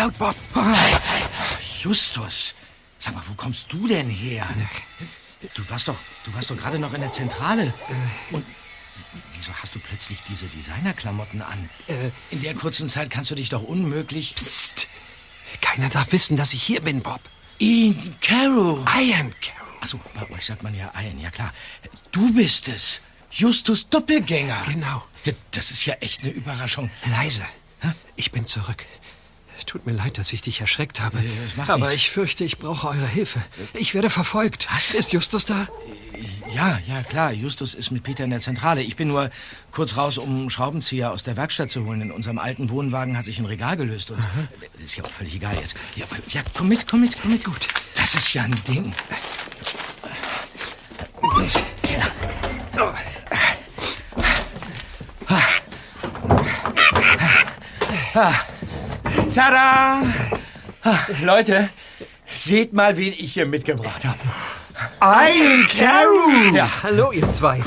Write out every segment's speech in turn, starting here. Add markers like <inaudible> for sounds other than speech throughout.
laut, Bob. Justus, sag mal, wo kommst du denn her? Du warst doch, du warst doch gerade noch in der Zentrale. Und wieso hast du plötzlich diese Designerklamotten an? In der kurzen Zeit kannst du dich doch unmöglich... Psst. Keiner darf wissen, dass ich hier bin, Bob. Ian Carroll. Ian Carroll. Achso, bei euch sagt man ja Ian, ja klar. Du bist es. Justus Doppelgänger. Genau. Das ist ja echt eine Überraschung. Leise. Ich bin zurück. Tut mir leid, dass ich dich erschreckt habe. Aber nichts. ich fürchte, ich brauche eure Hilfe. Ich werde verfolgt. Was? Ist Justus da? Ja, ja, klar. Justus ist mit Peter in der Zentrale. Ich bin nur kurz raus, um einen Schraubenzieher aus der Werkstatt zu holen. In unserem alten Wohnwagen hat sich ein Regal gelöst. Und ist ja auch völlig egal jetzt. Ja, ja, komm mit, komm mit, komm mit. Gut. Das ist ja ein Ding. Los, Keller. Ah. Tada! Ah, Leute, seht mal, wen ich hier mitgebracht habe. Ian Carroll! Ja, Hallo, ihr zwei.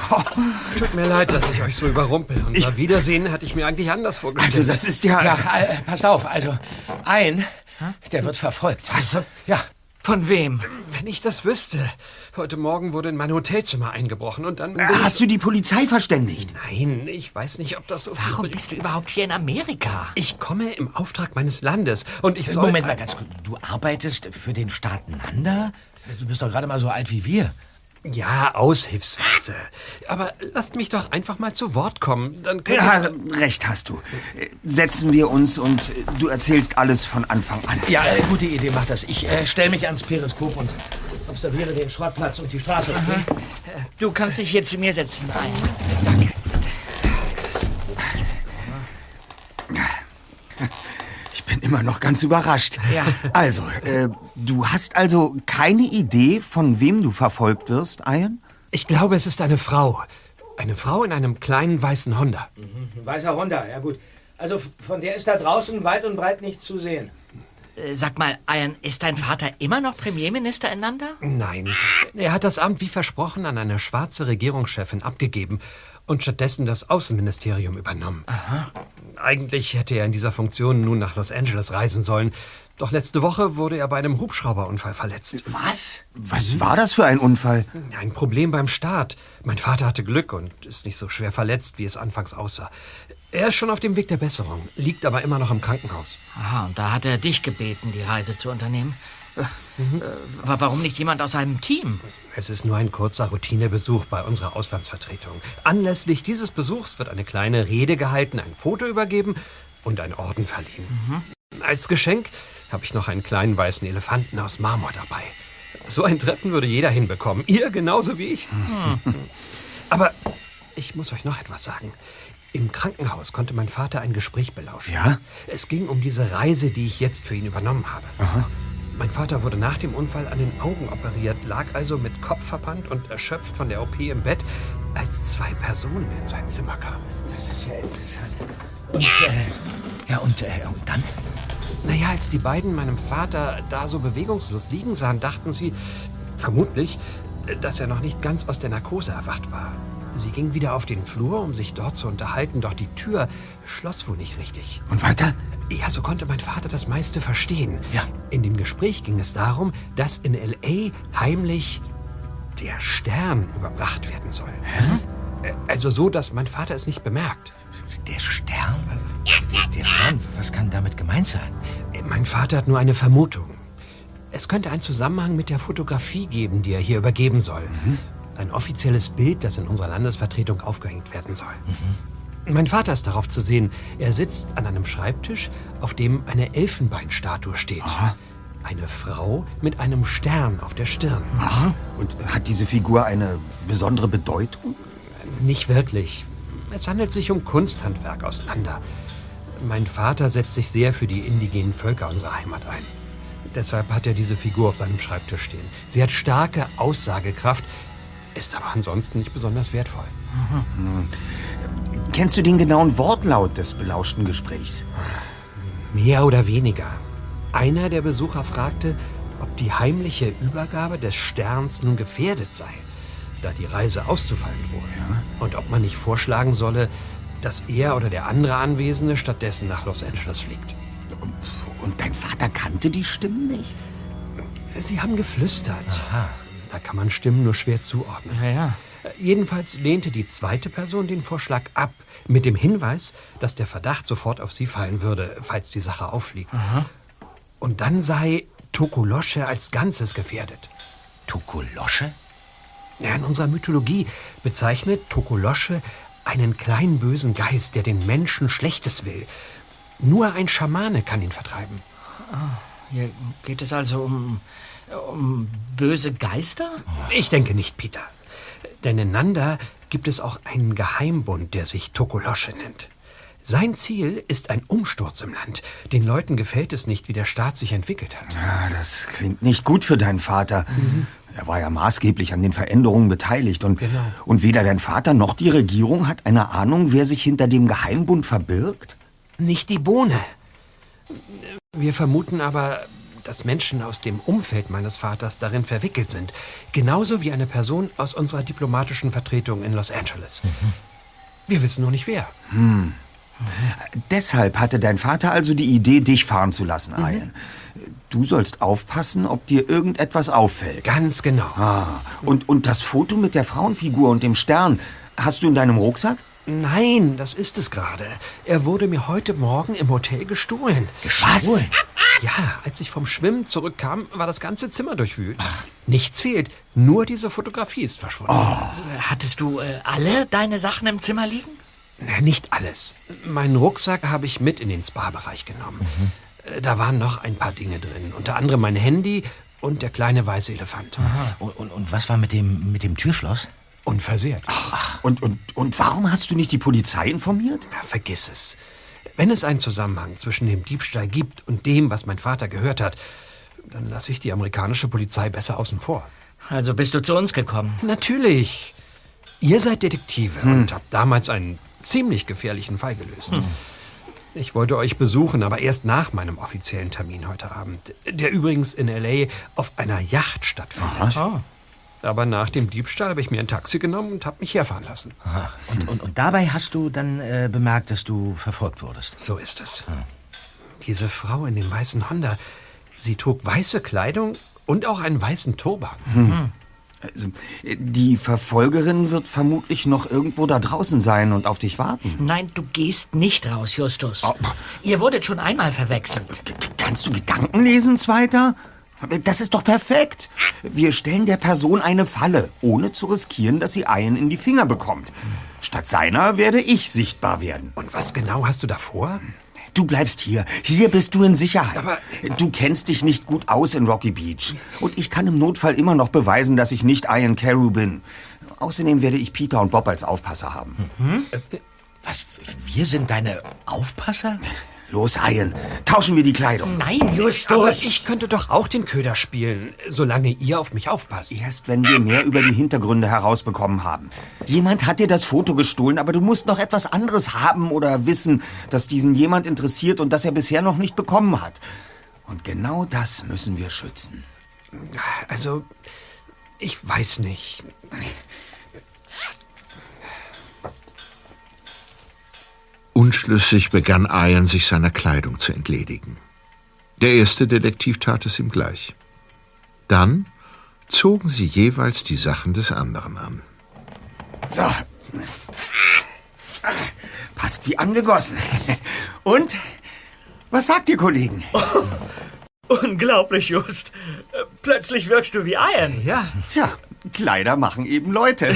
Tut mir leid, dass ich euch so überrumpel. Unser Wiedersehen hatte ich mir eigentlich anders vorgestellt. Also, das ist ja... ja, äh, passt auf. Also, ein, der wird verfolgt. Was? Ja, Von wem? Wenn ich das wüsste. Heute Morgen wurde in mein Hotelzimmer eingebrochen und dann... Äh, Hast du die Polizei verständigt? Nein, ich weiß nicht, ob das so viel Warum bist du überhaupt hier in Amerika? Ich komme im Auftrag meines Landes und ich soll... Moment mal ganz kurz. Du arbeitest für den Staat Nanda? Du bist doch gerade mal so alt wie wir. Ja, aushilfsweise. Aber lasst mich doch einfach mal zu Wort kommen. Dann Ja, recht hast du. Setzen wir uns und du erzählst alles von Anfang an. Ja, äh, gute Idee, mach das. Ich äh, stelle mich ans Periskop und observiere den Schrottplatz und die Straße. Okay? Du kannst dich hier zu mir setzen. Ein. Ich immer noch ganz überrascht. Ja. Also, äh, du hast also keine Idee, von wem du verfolgt wirst, Ian? Ich glaube, es ist eine Frau. Eine Frau in einem kleinen weißen Honda. Weißer Honda, ja gut. Also von der ist da draußen weit und breit nichts zu sehen. Äh, Sag mal, Ian, ist dein Vater immer noch Premierminister in Nanda? Nein. Er hat das Amt wie versprochen an eine schwarze Regierungschefin abgegeben und stattdessen das Außenministerium übernommen. Eigentlich hätte er in dieser Funktion nun nach Los Angeles reisen sollen. Doch letzte Woche wurde er bei einem Hubschrauberunfall verletzt. Was? Was war das für ein Unfall? Ein Problem beim Start. Mein Vater hatte Glück und ist nicht so schwer verletzt, wie es anfangs aussah. Er ist schon auf dem Weg der Besserung, liegt aber immer noch im Krankenhaus. Aha, und da hat er dich gebeten, die Reise zu unternehmen. Äh, äh, Aber warum nicht jemand aus seinem Team? Es ist nur ein kurzer Routinebesuch bei unserer Auslandsvertretung. Anlässlich dieses Besuchs wird eine kleine Rede gehalten, ein Foto übergeben und ein Orden verliehen. Als Geschenk habe ich noch einen kleinen weißen Elefanten aus Marmor dabei. So ein Treffen würde jeder hinbekommen. Ihr genauso wie ich. <laughs> Aber ich muss euch noch etwas sagen. Im Krankenhaus konnte mein Vater ein Gespräch belauschen. Ja? Es ging um diese Reise, die ich jetzt für ihn übernommen habe. Mein Vater wurde nach dem Unfall an den Augen operiert, lag also mit Kopfverband und erschöpft von der OP im Bett, als zwei Personen in sein Zimmer kamen. Das ist ja interessant. Und, äh, ja, und, äh, und dann? Naja, als die beiden meinem Vater da so bewegungslos liegen sahen, dachten sie, vermutlich, dass er noch nicht ganz aus der Narkose erwacht war. Sie gingen wieder auf den Flur, um sich dort zu unterhalten, doch die Tür schloss wohl nicht richtig. Und weiter? Ja, so konnte mein Vater das meiste verstehen. Ja. In dem Gespräch ging es darum, dass in L.A. heimlich der Stern überbracht werden soll. Hä? Also so, dass mein Vater es nicht bemerkt. Der Stern? Der, Stern, was kann damit gemeint sein? Mein Vater hat nur eine Vermutung. Es könnte einen Zusammenhang mit der Fotografie geben, die er hier übergeben soll. Ein offizielles Bild, das in unserer Landesvertretung aufgehängt werden soll. Mein Vater ist darauf zu sehen. Er sitzt an einem Schreibtisch, auf dem eine Elfenbeinstatue steht. Eine Frau mit einem Stern auf der Stirn. Ach, und hat diese Figur eine besondere Bedeutung? Nicht wirklich. Es handelt sich um Kunsthandwerk aus Landa. Mein Vater setzt sich sehr für die indigenen Völker unserer Heimat ein. Deshalb hat er diese Figur auf seinem Schreibtisch stehen. Sie hat starke Aussagekraft, ist aber ansonsten nicht besonders wertvoll. Kennst du den genauen Wortlaut des belauschten Gesprächs? Mehr oder weniger. Einer der Besucher fragte, ob die heimliche Übergabe des Sterns nun gefährdet sei, da die Reise auszufallen drohe. Und ob man nicht vorschlagen solle, dass er oder der andere Anwesende stattdessen nach Los Angeles fliegt. Und dein Vater kannte die Stimmen nicht? Sie haben geflüstert. Da kann man Stimmen nur schwer zuordnen. Ja, ja. Jedenfalls lehnte die zweite Person den Vorschlag ab, mit dem Hinweis, dass der Verdacht sofort auf sie fallen würde, falls die Sache auffliegt. Und dann sei Tokolosche als Ganzes gefährdet. Tokolosche? Ja, in unserer Mythologie bezeichnet Tokolosche einen kleinen bösen Geist, der den Menschen Schlechtes will. Nur ein Schamane kann ihn vertreiben. Hier geht es also um, um böse Geister? Ich denke nicht, Peter. Denn in Nanda gibt es auch einen Geheimbund, der sich Tokolosche nennt. Sein Ziel ist ein Umsturz im Land. Den Leuten gefällt es nicht, wie der Staat sich entwickelt hat. Ja, das klingt nicht gut für deinen Vater. Er war ja maßgeblich an den Veränderungen beteiligt. Und, Genau. und weder dein Vater noch die Regierung hat eine Ahnung, wer sich hinter dem Geheimbund verbirgt? Nicht die Bohne. Wir vermuten aber, dass Menschen aus dem Umfeld meines Vaters darin verwickelt sind. Genauso wie eine Person aus unserer diplomatischen Vertretung in Los Angeles. Wir wissen nur nicht wer. Deshalb hatte dein Vater also die Idee, dich fahren zu lassen, Ian. Du sollst aufpassen, ob dir irgendetwas auffällt. Ganz genau. Ah, und, und das Foto mit der Frauenfigur und dem Stern, hast du in deinem Rucksack? Nein, das ist es gerade. Er wurde mir heute Morgen im Hotel gestohlen. Gestohlen? Ja, als ich vom Schwimmen zurückkam, war das ganze Zimmer durchwühlt. Nichts fehlt, nur diese Fotografie ist verschwunden. Hattest du äh, alle deine Sachen im Zimmer liegen? Na, nicht alles. Meinen Rucksack habe ich mit in den Spa-Bereich genommen. Äh, Da waren noch ein paar Dinge drin. Unter anderem mein Handy und der kleine weiße Elefant. Und, und, und was war mit dem, mit dem Türschloss? Unversehrt. Und, und, und warum hast du nicht die Polizei informiert? Na, vergiss es. Wenn es einen Zusammenhang zwischen dem Diebstahl gibt und dem, was mein Vater gehört hat, dann lasse ich die amerikanische Polizei besser außen vor. Also bist du zu uns gekommen. Natürlich. Ihr seid Detektive und habt damals einen ziemlich gefährlichen Fall gelöst. Ich wollte euch besuchen, aber erst nach meinem offiziellen Termin heute Abend, der übrigens in L.A. auf einer Yacht stattfindet. Aber nach dem Diebstahl habe ich mir ein Taxi genommen und habe mich herfahren lassen. Und, und, und dabei hast du dann äh, bemerkt, dass du verfolgt wurdest. So ist es. Diese Frau in dem weißen Honda, sie trug weiße Kleidung und auch einen weißen Turban. Also, äh, die Verfolgerin wird vermutlich noch irgendwo da draußen sein und auf dich warten. Nein, du gehst nicht raus, Justus. Oh. Ihr wurdet schon einmal verwechselt. Kannst du Gedanken lesen, Zweiter? Das ist doch perfekt. Wir stellen der Person eine Falle, ohne zu riskieren, dass sie Ian in die Finger bekommt. Statt seiner werde ich sichtbar werden. Und was genau hast du da vor? Du bleibst hier. Hier bist du in Sicherheit. Aber- du kennst dich nicht gut aus in Rocky Beach. Und ich kann im Notfall immer noch beweisen, dass ich nicht Ian Carew bin. Außerdem werde ich Peter und Bob als Aufpasser haben. Was? Wir sind deine Aufpasser? Los, Ian, tauschen wir die Kleidung. Nein, Justus. Aber ich könnte doch auch den Köder spielen, solange ihr auf mich aufpasst. Erst wenn wir mehr über die Hintergründe herausbekommen haben. Jemand hat dir das Foto gestohlen, aber du musst noch etwas anderes haben oder wissen, das diesen jemand interessiert und das er bisher noch nicht bekommen hat. Und genau das müssen wir schützen. Also, ich weiß nicht. Unschlüssig begann Ian, sich seiner Kleidung zu entledigen. Der erste Detektiv tat es ihm gleich. Dann zogen sie jeweils die Sachen des anderen an. So. Passt wie angegossen. Und? Was sagt ihr, Kollegen? Unglaublich, Just. Plötzlich wirkst du wie Ian. Ja, Tja, Kleider machen eben Leute.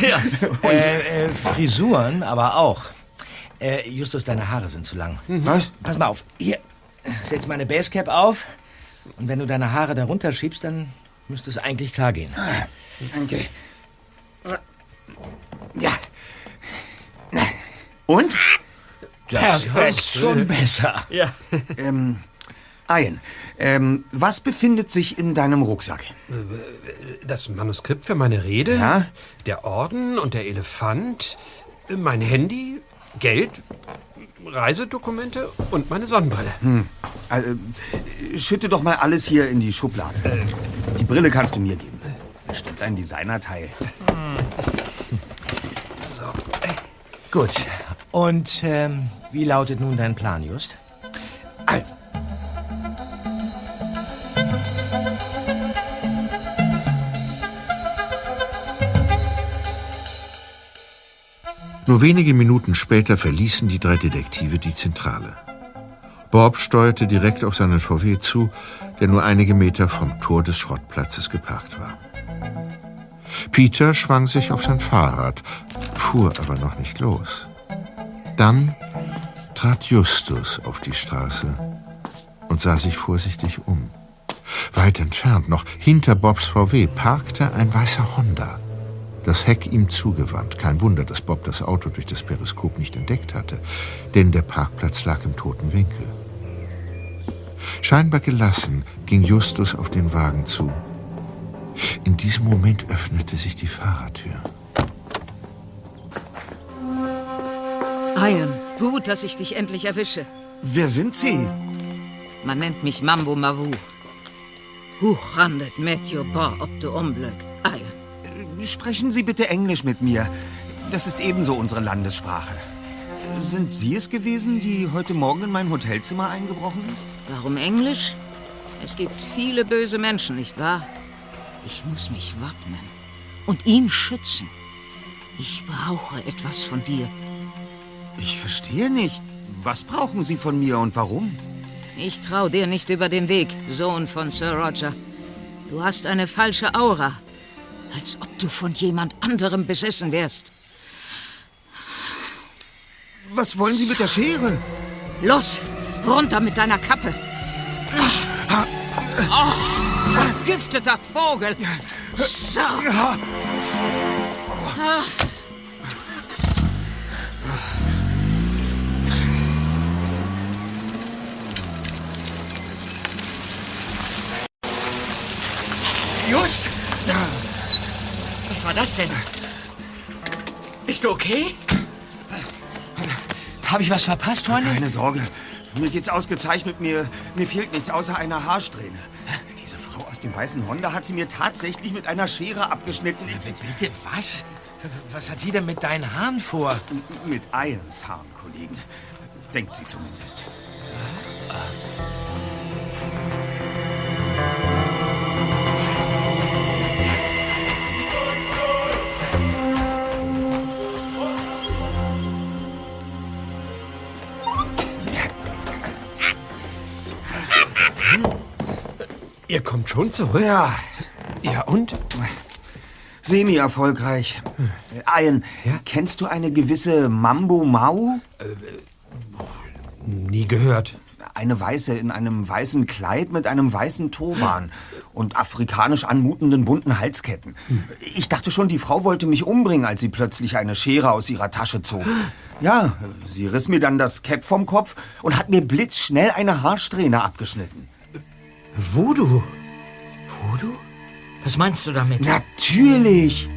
Äh, äh, Frisuren aber auch. Äh, Justus, deine Haare sind zu lang. Was? Pass mal auf. Hier, setz meine Basecap auf. Und wenn du deine Haare darunter schiebst, dann müsste es eigentlich klar gehen. Danke. Ja. Und? Das ist schon besser. Ja. Ähm, Ian, ähm, was befindet sich in deinem Rucksack? das Manuskript für meine Rede, Ja? der Orden und der Elefant, mein Handy, Geld, Reisedokumente und meine Sonnenbrille. Also, äh, schütte doch mal alles hier in die Schublade. Die Brille kannst du mir geben. Bestimmt ein Designerteil. So, Gut. Und ähm, wie lautet nun dein Plan, Just? Also, Nur wenige Minuten später verließen die drei Detektive die Zentrale. Bob steuerte direkt auf seinen VW zu, der nur einige Meter vom Tor des Schrottplatzes geparkt war. Peter schwang sich auf sein Fahrrad, fuhr aber noch nicht los. Dann trat Justus auf die Straße und sah sich vorsichtig um. Weit entfernt, noch hinter Bobs VW, parkte ein weißer Honda. Das Heck ihm zugewandt. Kein Wunder, dass Bob das Auto durch das Periskop nicht entdeckt hatte, denn der Parkplatz lag im toten Winkel. Scheinbar gelassen ging Justus auf den Wagen zu. In diesem Moment öffnete sich die Fahrertür. Ian, gut, dass ich dich endlich erwische. Wer sind Sie? Man nennt mich Mambo Mavu. Hochrandet Matthew Bar ob du Unglück. Sprechen Sie bitte Englisch mit mir. Das ist ebenso unsere Landessprache. Sind Sie es gewesen, die heute Morgen in mein Hotelzimmer eingebrochen ist? Warum Englisch? Es gibt viele böse Menschen, nicht wahr? Ich muss mich wappnen und ihn schützen. Ich brauche etwas von dir. Ich verstehe nicht. Was brauchen Sie von mir und warum? Ich trau dir nicht über den Weg, Sohn von Sir Roger. Du hast eine falsche Aura. Als ob du von jemand anderem besessen wärst. Was wollen Sie mit der Schere? Los, runter mit deiner Kappe. Oh, vergifteter Vogel. So. Just! Das denn? Bist du okay? Habe ich was verpasst, Freunde? Keine Sorge. Mir geht's ausgezeichnet. Mir, mir fehlt nichts außer einer Haarsträhne. Diese Frau aus dem weißen Honda hat sie mir tatsächlich mit einer Schere abgeschnitten. Bitte, was? Was hat sie denn mit deinen Haaren vor? Mit Ians Haaren, Kollegen. Denkt sie zumindest. Ihr kommt schon zurück? Ja, Ja, und? semi-erfolgreich. Ian, kennst du eine gewisse Mambo Mau? Nie gehört. Eine Weiße in einem weißen Kleid mit einem weißen Turban und afrikanisch anmutenden bunten Halsketten. Ich dachte schon, die Frau wollte mich umbringen, als sie plötzlich eine Schere aus ihrer Tasche zog. Ja, sie riss mir dann das Cap vom Kopf und hat mir blitzschnell eine Haarsträhne abgeschnitten. Voodoo? Voodoo? Was meinst du damit? Natürlich!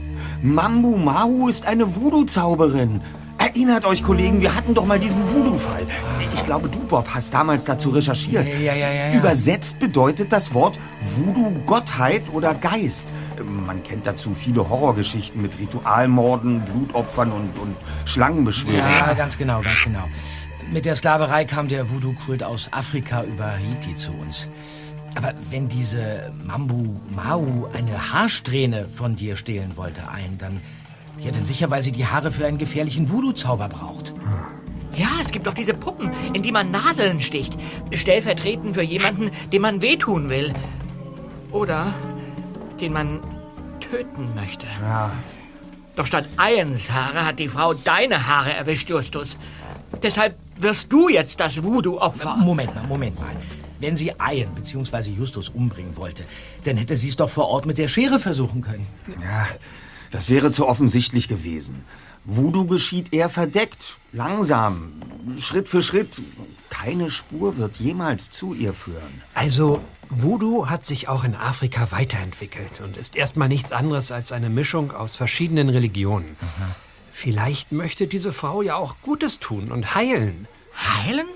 Mambu Mau ist eine Voodoo-Zauberin. Erinnert euch, Kollegen, wir hatten doch mal diesen Voodoo-Fall. Ich glaube, du, Bob, hast damals dazu recherchiert. Ja, ja, ja, ja. Übersetzt bedeutet das Wort Voodoo Gottheit oder Geist. Man kennt dazu viele Horrorgeschichten mit Ritualmorden, Blutopfern und, und Schlangenbeschwörungen. Ja, ganz genau, ganz genau. Mit der Sklaverei kam der Voodoo-Kult aus Afrika über Haiti zu uns. Aber wenn diese Mambu Mau eine Haarsträhne von dir stehlen wollte, ein, dann. Ja, dann sicher, weil sie die Haare für einen gefährlichen Voodoo-Zauber braucht. Ja, es gibt doch diese Puppen, in die man Nadeln sticht. Stellvertretend für jemanden, dem man wehtun will. Oder den man töten möchte. Ja. Doch statt Ians Haare hat die Frau deine Haare erwischt, Justus. Deshalb wirst du jetzt das Voodoo-Opfer. Moment mal, Moment mal. Wenn sie Ian bzw. Justus umbringen wollte, dann hätte sie es doch vor Ort mit der Schere versuchen können. Ja, das wäre zu offensichtlich gewesen. Voodoo geschieht eher verdeckt, langsam, Schritt für Schritt. Keine Spur wird jemals zu ihr führen. Also, Voodoo hat sich auch in Afrika weiterentwickelt und ist erstmal nichts anderes als eine Mischung aus verschiedenen Religionen. Vielleicht möchte diese Frau ja auch Gutes tun und heilen. Heilen?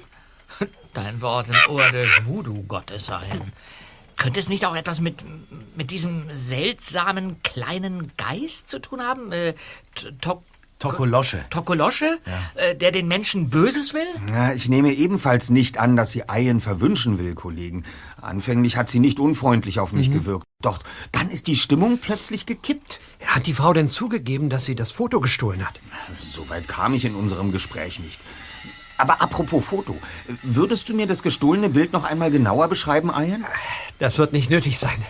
Dein Wort im Ohr des Voodoo-Gottes sein. Könnte es nicht auch etwas mit, mit diesem seltsamen kleinen Geist zu tun haben? Äh, Tok Tokolosche. Tokolosche? Äh, der den Menschen Böses will? Na, ich nehme ebenfalls nicht an, dass sie Ayen verwünschen will, Kollegen. Anfänglich hat sie nicht unfreundlich auf mich gewirkt. Doch dann ist die Stimmung plötzlich gekippt. Hat die Frau denn zugegeben, dass sie das Foto gestohlen hat? Soweit kam ich in unserem Gespräch nicht. Aber apropos Foto, würdest du mir das gestohlene Bild noch einmal genauer beschreiben, Ayen? Das wird nicht nötig sein.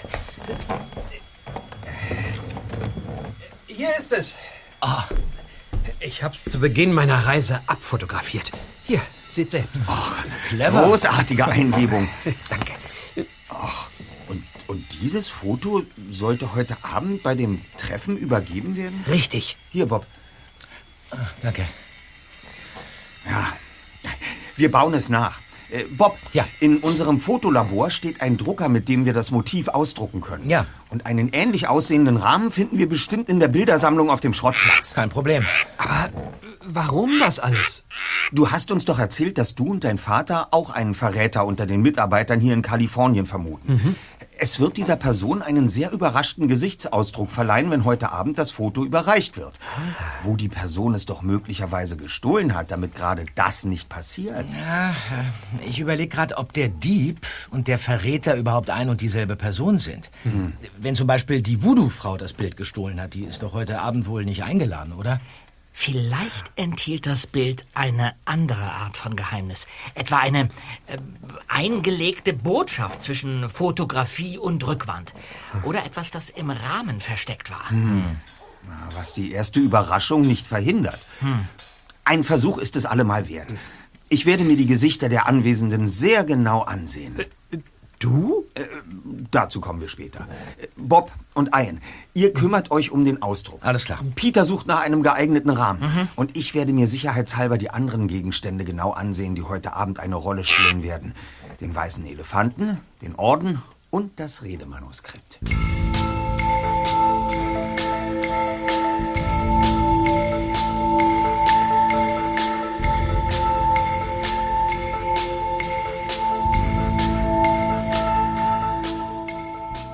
Hier ist es. Ah. Ich hab's zu Beginn meiner Reise abfotografiert. Hier, seht selbst. Großartige Eingebung. <laughs> Danke. Und, und dieses Foto sollte heute Abend bei dem Treffen übergeben werden? Richtig. Hier, Bob. Danke. Ja, wir bauen es nach. Äh, Bob, Ja. in unserem Fotolabor steht ein Drucker, mit dem wir das Motiv ausdrucken können. Ja. Und einen ähnlich aussehenden Rahmen finden wir bestimmt in der Bildersammlung auf dem Schrottplatz. Kein Problem. Aber warum das alles? Du hast uns doch erzählt, dass du und dein Vater auch einen Verräter unter den Mitarbeitern hier in Kalifornien vermuten. Es wird dieser Person einen sehr überraschten Gesichtsausdruck verleihen, wenn heute Abend das Foto überreicht wird. Wo die Person es doch möglicherweise gestohlen hat, damit gerade das nicht passiert. Ich überlege gerade, ob der Dieb und der Verräter überhaupt ein und dieselbe Person sind. Wenn zum Beispiel die Voodoo-Frau das Bild gestohlen hat, die ist doch heute Abend wohl nicht eingeladen, oder? Vielleicht enthielt das Bild eine andere Art von Geheimnis. Etwa eine äh, eingelegte Botschaft zwischen Fotografie und Rückwand. Oder etwas, das im Rahmen versteckt war. Was die erste Überraschung nicht verhindert. Ein Versuch ist es allemal wert. Ich werde mir die Gesichter der Anwesenden sehr genau ansehen. Du? Äh, dazu kommen wir später. Äh, Bob und Ian, ihr kümmert euch um den Ausdruck. Alles klar. Peter sucht nach einem geeigneten Rahmen. Und ich werde mir sicherheitshalber die anderen Gegenstände genau ansehen, die heute Abend eine Rolle spielen werden. Den weißen Elefanten, den Orden und das Redemanuskript.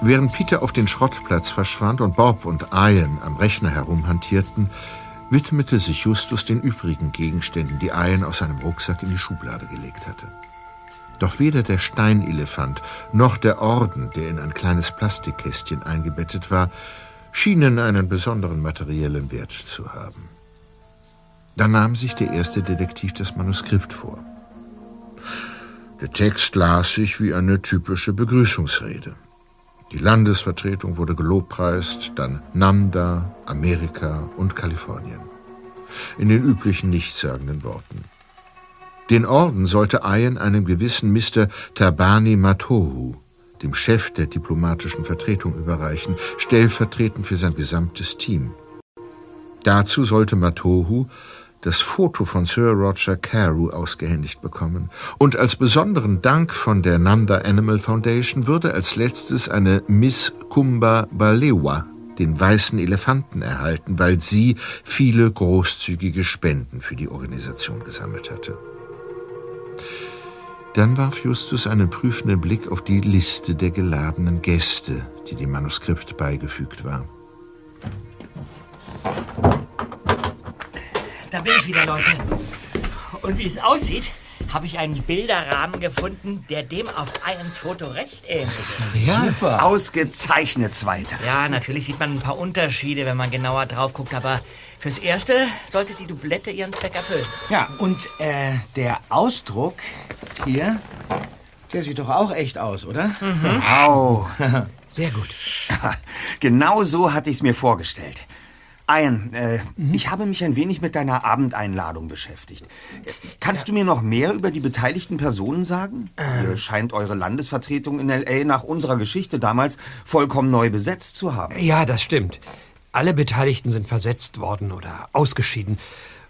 Während Peter auf den Schrottplatz verschwand und Bob und Ian am Rechner herumhantierten, widmete sich Justus den übrigen Gegenständen, die Ian aus seinem Rucksack in die Schublade gelegt hatte. Doch weder der Steinelefant noch der Orden, der in ein kleines Plastikkästchen eingebettet war, schienen einen besonderen materiellen Wert zu haben. Da nahm sich der erste Detektiv das Manuskript vor. Der Text las sich wie eine typische Begrüßungsrede. Die Landesvertretung wurde gelobpreist, dann Nanda, Amerika und Kalifornien. In den üblichen nichtssagenden Worten. Den Orden sollte Ian einem gewissen Mr. Tabani Matohu, dem Chef der diplomatischen Vertretung, überreichen, stellvertretend für sein gesamtes Team. Dazu sollte Matohu das Foto von Sir Roger Carew ausgehändigt bekommen. Und als besonderen Dank von der Nanda Animal Foundation würde als letztes eine Miss Kumba Balewa den weißen Elefanten erhalten, weil sie viele großzügige Spenden für die Organisation gesammelt hatte. Dann warf Justus einen prüfenden Blick auf die Liste der geladenen Gäste, die dem Manuskript beigefügt war. Da bin ich wieder, Leute. Und wie es aussieht, habe ich einen Bilderrahmen gefunden, der dem auf Ians Foto recht ähnlich ist. Super. Ausgezeichnet, Zweiter. Ja, natürlich sieht man ein paar Unterschiede, wenn man genauer drauf guckt, aber fürs Erste sollte die Doublette ihren Zweck erfüllen. Ja, und äh, der Ausdruck hier, der sieht doch auch echt aus, oder? Au. <laughs> Sehr gut. <laughs> Genau so hatte ich es mir vorgestellt. Ian, äh, ich habe mich ein wenig mit deiner Abendeinladung beschäftigt. Kannst du mir noch mehr über die beteiligten Personen sagen? Ihr scheint eure Landesvertretung in L.A. nach unserer Geschichte damals vollkommen neu besetzt zu haben. Ja, das stimmt. Alle Beteiligten sind versetzt worden oder ausgeschieden.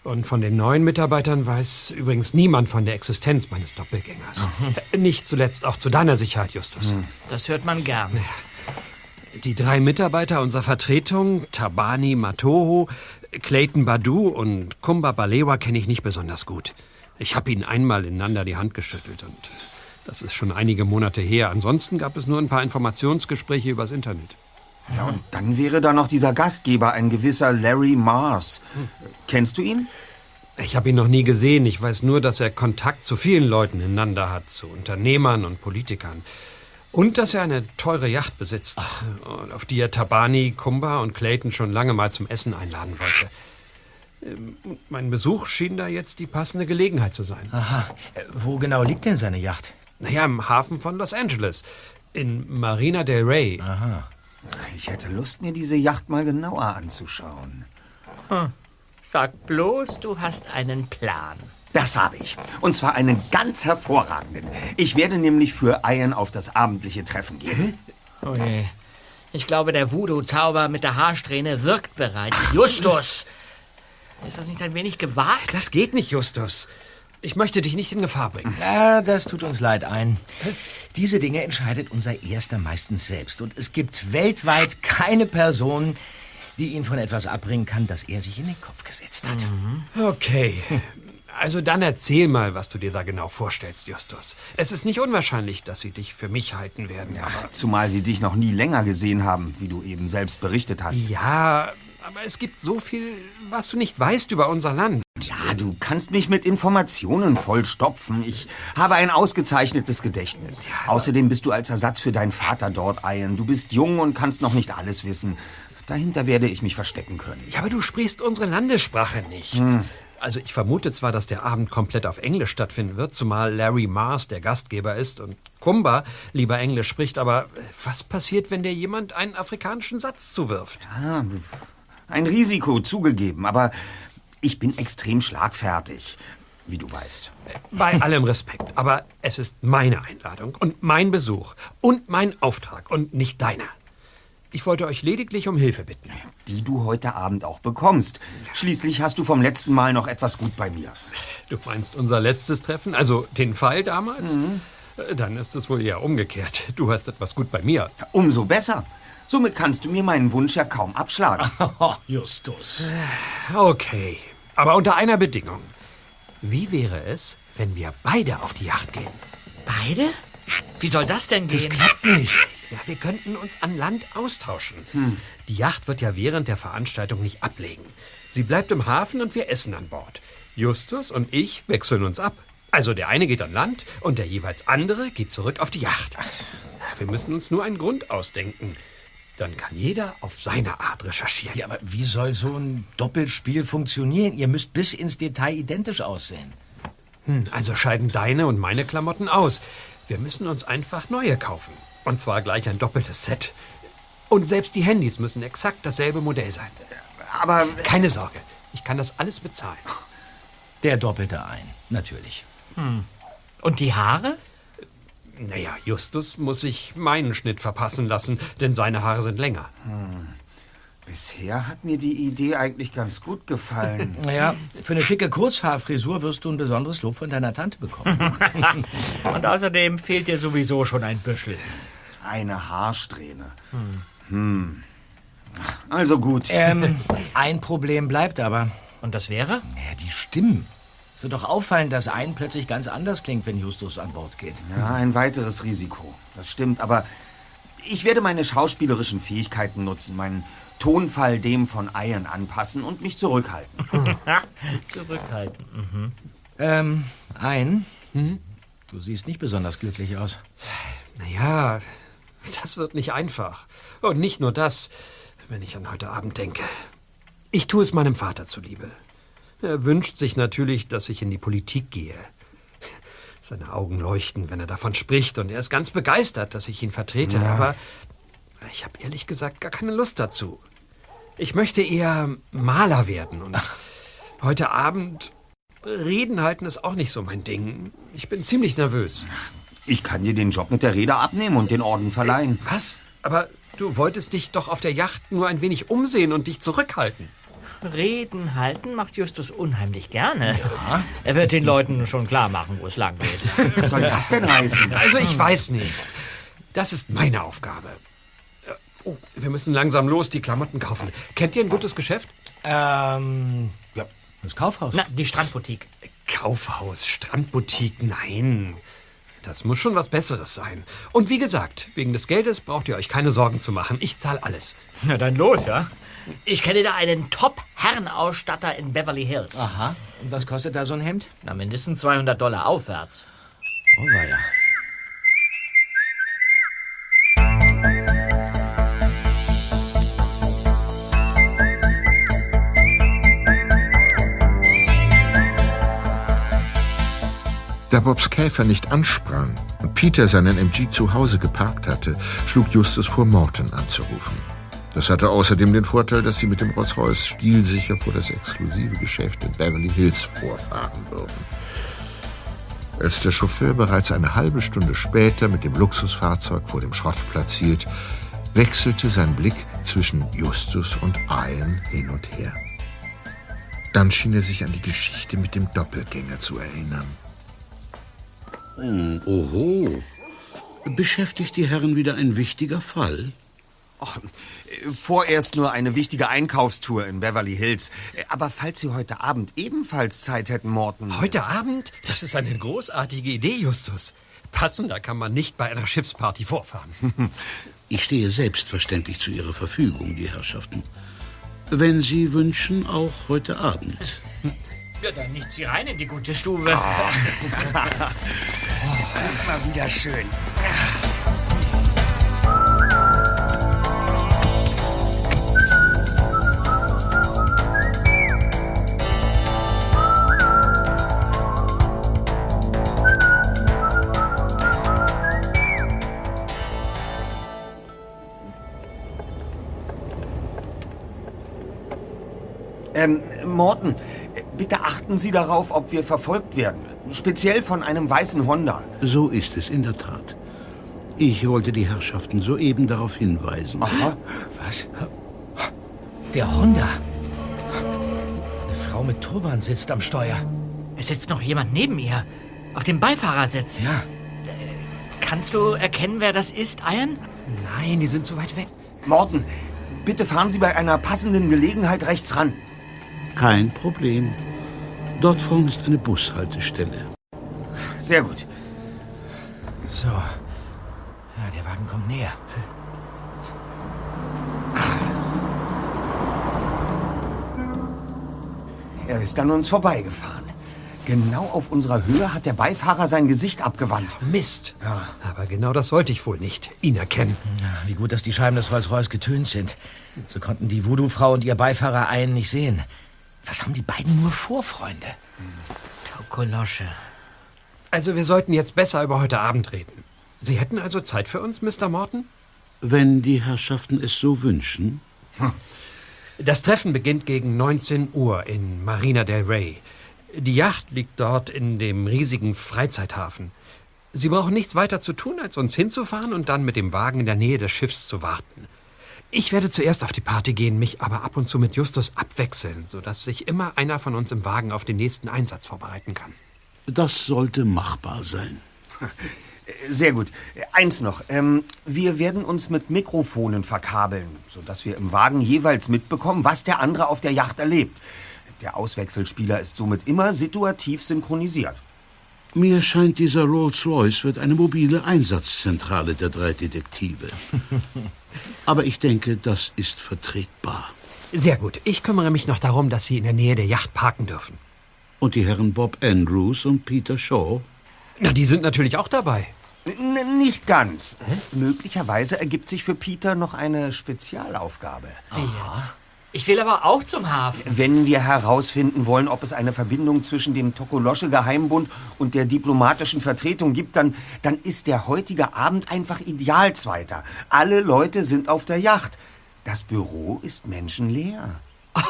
Und von den neuen Mitarbeitern weiß übrigens niemand von der Existenz meines Doppelgängers. Äh, Nicht zuletzt auch zu deiner Sicherheit, Justus. Das hört man gern. Die drei Mitarbeiter unserer Vertretung, Tabani Matoho, Clayton Badu und Kumba Balewa, kenne ich nicht besonders gut. Ich habe ihnen einmal ineinander die Hand geschüttelt und das ist schon einige Monate her. Ansonsten gab es nur ein paar Informationsgespräche übers Internet. Ja, und dann wäre da noch dieser Gastgeber, ein gewisser Larry Mars. Kennst du ihn? Ich habe ihn noch nie gesehen. Ich weiß nur, dass er Kontakt zu vielen Leuten ineinander hat, zu Unternehmern und Politikern. Und dass er eine teure Yacht besitzt, und auf die er Tabani, Kumba und Clayton schon lange mal zum Essen einladen wollte. Ähm, Mein Besuch schien da jetzt die passende Gelegenheit zu sein. Aha. Äh, Wo genau liegt denn seine Yacht? Naja, im Hafen von Los Angeles. In Marina del Rey. Ich hätte Lust, mir diese Yacht mal genauer anzuschauen. Sag bloß, du hast einen Plan. Das habe ich. Und zwar einen ganz hervorragenden. Ich werde nämlich für Ian auf das abendliche Treffen gehen. Oh je. Ich glaube, der Voodoo-Zauber mit der Haarsträhne wirkt bereits. Justus! Ist das nicht ein wenig gewagt? Das geht nicht, Justus. Ich möchte dich nicht in Gefahr bringen. Ja, das tut uns leid ein. Diese Dinge entscheidet unser Erster meistens selbst. Und es gibt weltweit keine Person, die ihn von etwas abbringen kann, das er sich in den Kopf gesetzt hat. Okay. <laughs> Also dann erzähl mal, was du dir da genau vorstellst, Justus. Es ist nicht unwahrscheinlich, dass sie dich für mich halten werden. Aber Zumal sie dich noch nie länger gesehen haben, wie du eben selbst berichtet hast. ja, aber es gibt so viel, was du nicht weißt über unser Land. Ja, du kannst mich mit Informationen vollstopfen. Ich habe ein ausgezeichnetes Gedächtnis. Außerdem bist du als Ersatz für deinen Vater dort, Ian. Du bist jung und kannst noch nicht alles wissen. Dahinter werde ich mich verstecken können. Ja, aber du sprichst unsere Landessprache nicht. Also ich vermute zwar, dass der Abend komplett auf Englisch stattfinden wird, zumal Larry Mars der Gastgeber ist und Kumba lieber Englisch spricht, aber was passiert, wenn dir jemand einen afrikanischen Satz zuwirft? Ah, ein Risiko, zugegeben, aber ich bin extrem schlagfertig, wie du weißt. Bei allem Respekt, aber es ist meine Einladung und mein Besuch und mein Auftrag und nicht deiner. Ich wollte euch lediglich um Hilfe bitten. Die du heute Abend auch bekommst. Schließlich hast du vom letzten Mal noch etwas gut bei mir. Du meinst unser letztes Treffen, also den Fall damals? Äh, Dann ist es wohl eher umgekehrt. Du hast etwas gut bei mir. Umso besser. Somit kannst du mir meinen Wunsch ja kaum abschlagen. <laughs> Oh, Justus. Okay, aber unter einer Bedingung. Wie wäre es, wenn wir beide auf die Yacht gehen? Beide? Wie soll das denn gehen? klappt nicht. Ja, wir könnten uns an Land austauschen. Die Yacht wird ja während der Veranstaltung nicht ablegen. Sie bleibt im Hafen und wir essen an Bord. Justus und ich wechseln uns ab. Also der eine geht an Land und der jeweils andere geht zurück auf die Yacht. Wir müssen uns nur einen Grund ausdenken. Dann kann jeder auf seine Art recherchieren. Ja, aber wie soll so ein Doppelspiel funktionieren? Ihr müsst bis ins Detail identisch aussehen. Hm, Also scheiden deine und meine Klamotten aus. Wir müssen uns einfach neue kaufen. Und zwar gleich ein doppeltes Set. Und selbst die Handys müssen exakt dasselbe Modell sein. Aber Keine Sorge, ich kann das alles bezahlen. Der doppelte ein, natürlich. Und die Haare? Naja, Justus muss sich meinen Schnitt verpassen lassen, denn seine Haare sind länger. Bisher hat mir die Idee eigentlich ganz gut gefallen. <laughs> Naja, für eine schicke Kurzhaarfrisur wirst du ein besonderes Lob von deiner Tante bekommen. <laughs> Und außerdem fehlt dir sowieso schon ein Büschel. Eine Haarsträhne. Hm. Also gut. ähm, <laughs> ein Problem bleibt aber. Und das wäre? Ja, die Stimmen. Es wird doch auffallen, dass ein plötzlich ganz anders klingt, wenn Justus an Bord geht. Ja, ein weiteres Risiko. Das stimmt, aber ich werde meine schauspielerischen Fähigkeiten nutzen, meinen Tonfall dem von Ian anpassen und mich zurückhalten. <laughs> Zurückhalten. Ähm, ein? Du siehst nicht besonders glücklich aus. Naja, das wird nicht einfach. Und nicht nur das, wenn ich an heute Abend denke. Ich tue es meinem Vater zuliebe. Er wünscht sich natürlich, dass ich in die Politik gehe. Seine Augen leuchten, wenn er davon spricht, und er ist ganz begeistert, dass ich ihn vertrete. Aber ich habe ehrlich gesagt gar keine Lust dazu. Ich möchte eher Maler werden. Und heute Abend Reden halten ist auch nicht so mein Ding. Ich bin ziemlich nervös. Ich kann dir den Job mit der Räder abnehmen und den Orden verleihen. Was? Aber du wolltest dich doch auf der Yacht nur ein wenig umsehen und dich zurückhalten. Reden halten macht Justus unheimlich gerne. Er wird den Leuten schon klar machen, wo es lang geht. Was soll das denn heißen? Also ich weiß nicht. Das ist meine Aufgabe. Oh, wir müssen langsam los, die Klamotten kaufen. Kennt ihr ein gutes Geschäft? Ähm, ja, das Kaufhaus. Na, die Strandboutique. Kaufhaus, Strandboutique, nein. Das muss schon was Besseres sein. Und wie gesagt, wegen des Geldes braucht ihr euch keine Sorgen zu machen. Ich zahle alles. Na dann los, ja? Ich kenne da einen Top-Herrenausstatter in Beverly Hills. Aha. Und was kostet da so ein Hemd? Na, mindestens 200 Dollar aufwärts. Oh, war ja. Da Bobs Käfer nicht ansprang und Peter seinen MG zu Hause geparkt hatte, schlug Justus vor, Morton anzurufen. Das hatte außerdem den Vorteil, dass sie mit dem Rolls-Royce stilsicher vor das exklusive Geschäft in Beverly Hills vorfahren würden. Als der Chauffeur bereits eine halbe Stunde später mit dem Luxusfahrzeug vor dem Schrottplatz hielt, wechselte sein Blick zwischen Justus und Ian hin und her. Dann schien er sich an die Geschichte mit dem Doppelgänger zu erinnern. Oho. Beschäftigt die Herren wieder ein wichtiger Fall? Och, vorerst nur eine wichtige Einkaufstour in Beverly Hills. Aber falls Sie heute Abend ebenfalls Zeit hätten, Morton. Heute Abend? Das ist eine großartige Idee, Justus. Passender kann man nicht bei einer Schiffsparty vorfahren. <laughs> Ich stehe selbstverständlich zu Ihrer Verfügung, die Herrschaften. Wenn Sie wünschen, auch heute Abend. <laughs> Ja, dann nichts hier rein in die gute Stube. Mal wieder schön. Ähm, Morton, äh, bitte achten Sie darauf, ob wir verfolgt werden. Speziell von einem weißen Honda. So ist es in der Tat. Ich wollte die Herrschaften soeben darauf hinweisen. Aha. Was? Der Honda. Eine Frau mit Turban sitzt am Steuer. Es sitzt noch jemand neben ihr. Auf dem Beifahrersitz. Ja. Kannst du erkennen, wer das ist, Ian? Nein, die sind zu weit weg. Morton, bitte fahren Sie bei einer passenden Gelegenheit rechts ran. Kein Problem. Dort vorne ist eine Bushaltestelle. Sehr gut. So. Ja, der Wagen kommt näher. Er ist an uns vorbeigefahren. Genau auf unserer Höhe hat der Beifahrer sein Gesicht abgewandt. Mist. Aber genau das wollte ich wohl nicht. Ihn erkennen. Ja, wie gut, dass die Scheiben des Rolls-Royce getönt sind. So konnten die Voodoo-Frau und ihr Beifahrer einen nicht sehen. Was haben die beiden nur vor, Freunde? Tokolosche. Also, wir sollten jetzt besser über heute Abend reden. Sie hätten also Zeit für uns, Mr. Morton? Wenn die Herrschaften es so wünschen. Das Treffen beginnt gegen 19 Uhr in Marina del Rey. Die Yacht liegt dort in dem riesigen Freizeithafen. Sie brauchen nichts weiter zu tun, als uns hinzufahren und dann mit dem Wagen in der Nähe des Schiffs zu warten. Ich werde zuerst auf die Party gehen, mich aber ab und zu mit Justus abwechseln, sodass sich immer einer von uns im Wagen auf den nächsten Einsatz vorbereiten kann. Das sollte machbar sein. <laughs> Sehr gut. Eins noch. Ähm, wir werden uns mit Mikrofonen verkabeln, sodass wir im Wagen jeweils mitbekommen, was der andere auf der Yacht erlebt. Der Auswechselspieler ist somit immer situativ synchronisiert. Mir scheint, dieser Rolls-Royce wird eine mobile Einsatzzentrale der drei Detektive. <laughs> Aber ich denke, das ist vertretbar. Sehr gut. Ich kümmere mich noch darum, dass Sie in der Nähe der Yacht parken dürfen. Und die Herren Bob Andrews und Peter Shaw? Na, die sind natürlich auch dabei. N nicht ganz. Möglicherweise ergibt sich für Peter noch eine Spezialaufgabe. Ich will aber auch zum Hafen. Wenn wir herausfinden wollen, ob es eine Verbindung zwischen dem Tokolosche-Geheimbund und der diplomatischen Vertretung gibt, dann, dann ist der heutige Abend einfach ideal, Zweiter. Alle Leute sind auf der Yacht. Das Büro ist menschenleer. <laughs>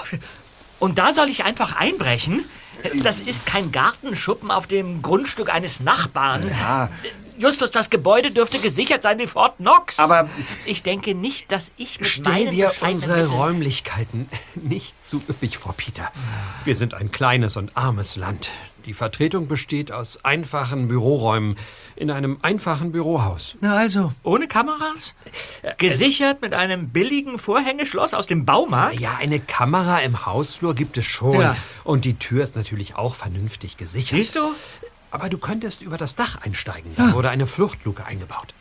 Und da soll ich einfach einbrechen? Das ist kein Gartenschuppen auf dem Grundstück eines Nachbarn. Ja. Justus, das Gebäude dürfte gesichert sein wie Fort Knox. Aber ich denke nicht, dass ich mit Stell dir unsere Räumlichkeiten nicht zu üppig vor, Peter. Wir sind ein kleines und armes Land. Die Vertretung besteht aus einfachen Büroräumen in einem einfachen Bürohaus. Na also. Ohne Kameras? Gesichert mit einem billigen Vorhängeschloss aus dem Baumarkt? Ja, eine Kamera im Hausflur gibt es schon. Ja. Und die Tür ist natürlich auch vernünftig gesichert. Siehst du? Aber du könntest über das Dach einsteigen. Da wurde eine Fluchtluke eingebaut.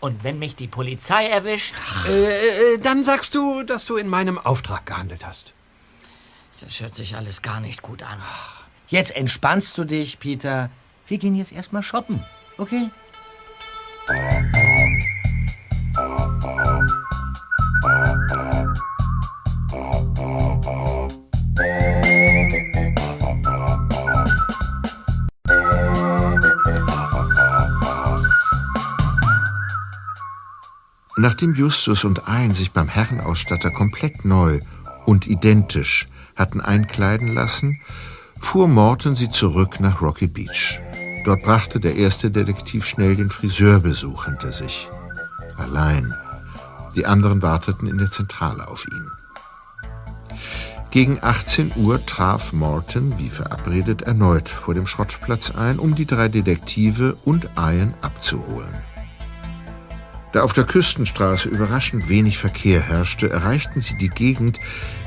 Und wenn mich die Polizei erwischt? Äh, äh, dann sagst du, dass du in meinem Auftrag gehandelt hast. Das hört sich alles gar nicht gut an. Jetzt entspannst du dich, Peter. Wir gehen jetzt erstmal shoppen, okay? Nachdem Justus und Ein sich beim Herrenausstatter komplett neu und identisch hatten einkleiden lassen, fuhr Morton sie zurück nach Rocky Beach. Dort brachte der erste Detektiv schnell den Friseurbesuch hinter sich. Allein. Die anderen warteten in der Zentrale auf ihn. Gegen 18 Uhr traf Morton, wie verabredet, erneut vor dem Schrottplatz ein, um die drei Detektive und Ian abzuholen. Da auf der Küstenstraße überraschend wenig Verkehr herrschte, erreichten sie die Gegend,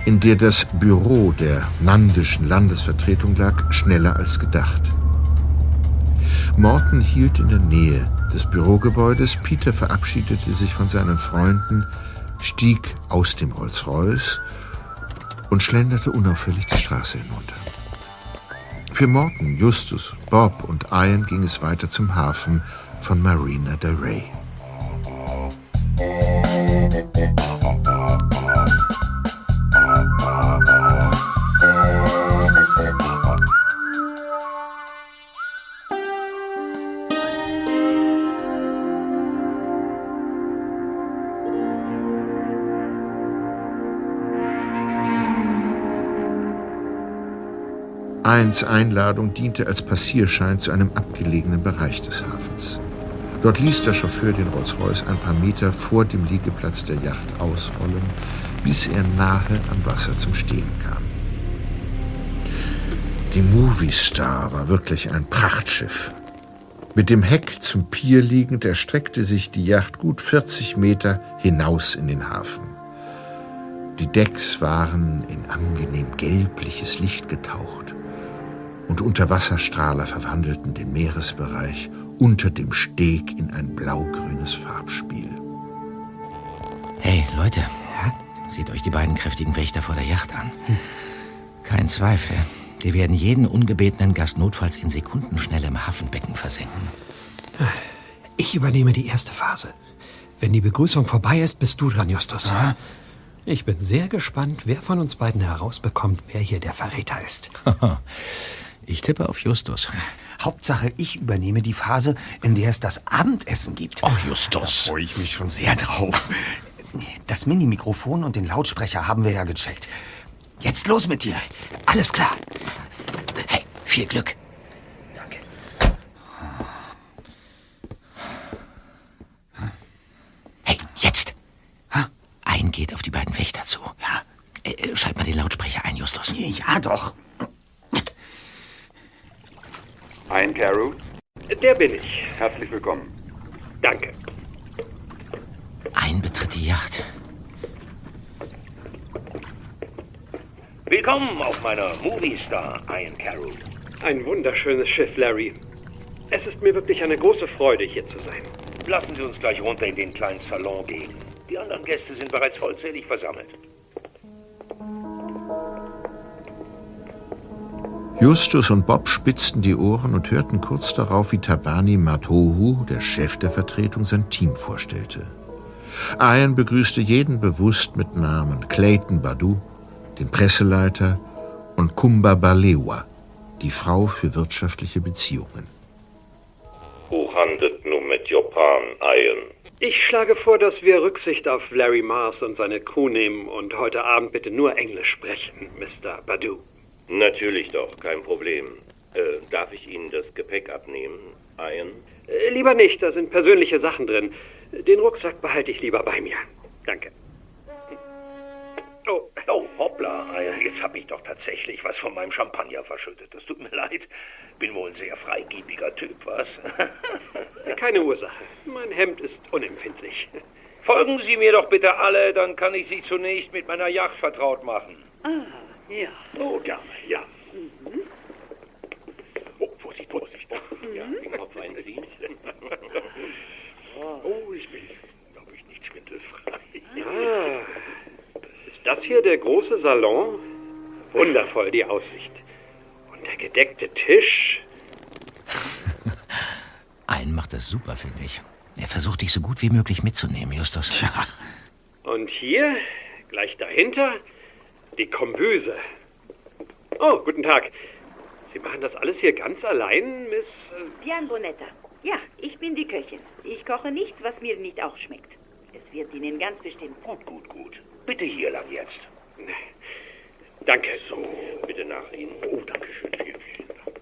in der das Büro der nandischen Landesvertretung lag, schneller als gedacht. Morton hielt in der Nähe des Bürogebäudes, Peter verabschiedete sich von seinen Freunden, stieg aus dem Rolls-Royce und schlenderte unauffällig die Straße hinunter. Für Morton, Justus, Bob und Ian ging es weiter zum Hafen von Marina del Rey. Eins Einladung diente als Passierschein zu einem abgelegenen Bereich des Hafens. Dort ließ der Chauffeur den Rolls-Royce ein paar Meter vor dem Liegeplatz der Yacht ausrollen, bis er nahe am Wasser zum Stehen kam. Die Movie Star war wirklich ein Prachtschiff. Mit dem Heck zum Pier liegend erstreckte sich die Yacht gut 40 Meter hinaus in den Hafen. Die Decks waren in angenehm gelbliches Licht getaucht und Unterwasserstrahler verwandelten den Meeresbereich unter dem Steg in ein blaugrünes Farbspiel. Hey, Leute. Seht euch die beiden kräftigen Wächter vor der Yacht an. Kein Zweifel. Die werden jeden ungebetenen Gast notfalls in Sekundenschnelle im Hafenbecken versenken. Ich übernehme die erste Phase. Wenn die Begrüßung vorbei ist, bist du dran, Justus. Ich bin sehr gespannt, wer von uns beiden herausbekommt, wer hier der Verräter ist. <laughs> Ich tippe auf Justus. <laughs> Hauptsache, ich übernehme die Phase, in der es das Abendessen gibt. Ach, Justus. Da freue ich mich schon sehr drauf. Das Mini-Mikrofon und den Lautsprecher haben wir ja gecheckt. Jetzt los mit dir. Alles klar. Hey, viel Glück. Danke. Hey, jetzt. Ein geht auf die beiden Wächter zu. Ja. Äh, schalt mal den Lautsprecher ein, Justus. Ja, doch. Ein Carew, Der bin ich. herzlich willkommen. Danke. Ein betritt die Yacht. Willkommen auf meiner Movie Star, Ian Carroll. Ein wunderschönes Schiff, Larry. Es ist mir wirklich eine große Freude, hier zu sein. Lassen Sie uns gleich runter in den kleinen Salon gehen. Die anderen Gäste sind bereits vollzählig versammelt. Justus und Bob spitzten die Ohren und hörten kurz darauf, wie Tabani Matohu, der Chef der Vertretung, sein Team vorstellte. Ian begrüßte jeden bewusst mit Namen Clayton Badu, den Presseleiter, und Kumba Balewa, die Frau für wirtschaftliche Beziehungen. Hoe handelt nun mit Japan, Ian? Ich schlage vor, dass wir Rücksicht auf Larry Mars und seine Crew nehmen und heute Abend bitte nur Englisch sprechen, Mr. Badu. Natürlich doch, kein Problem. Äh, darf ich Ihnen das Gepäck abnehmen, Ian? Äh, Lieber nicht, da sind persönliche Sachen drin. Den Rucksack behalte ich lieber bei mir. Danke. Oh, Oh, hoppla, Ian, jetzt habe ich doch tatsächlich was von meinem Champagner verschüttet. Das tut mir leid. Bin wohl ein sehr freigebiger Typ, was? <laughs> keine Ursache. Mein Hemd ist unempfindlich. Folgen Sie mir doch bitte alle, dann kann ich Sie zunächst mit meiner Yacht vertraut machen. Ja. Oh, gerne, ja. Mhm. Oh, Vorsicht, Vorsicht. Mhm. Ja, den Kopf einziehen. <laughs> oh, ich bin, glaube ich, nicht schwindelfrei. Ah, ist das hier der große Salon? Wundervoll, die Aussicht. Und der gedeckte Tisch. <laughs> Ein macht das super, finde ich. Er versucht dich so gut wie möglich mitzunehmen, Justus. Tja. Und hier, gleich dahinter, die Kombüse. Oh, guten Tag. Sie machen das alles hier ganz allein, Miss... Pian Bonetta. Ja, ich bin die Köchin. Ich koche nichts, was mir nicht auch schmeckt. Es wird Ihnen ganz bestimmt. Gut, gut, gut. Bitte hier lang jetzt. Danke. So, bitte nach Ihnen. Oh, danke schön. Vielen, vielen Dank.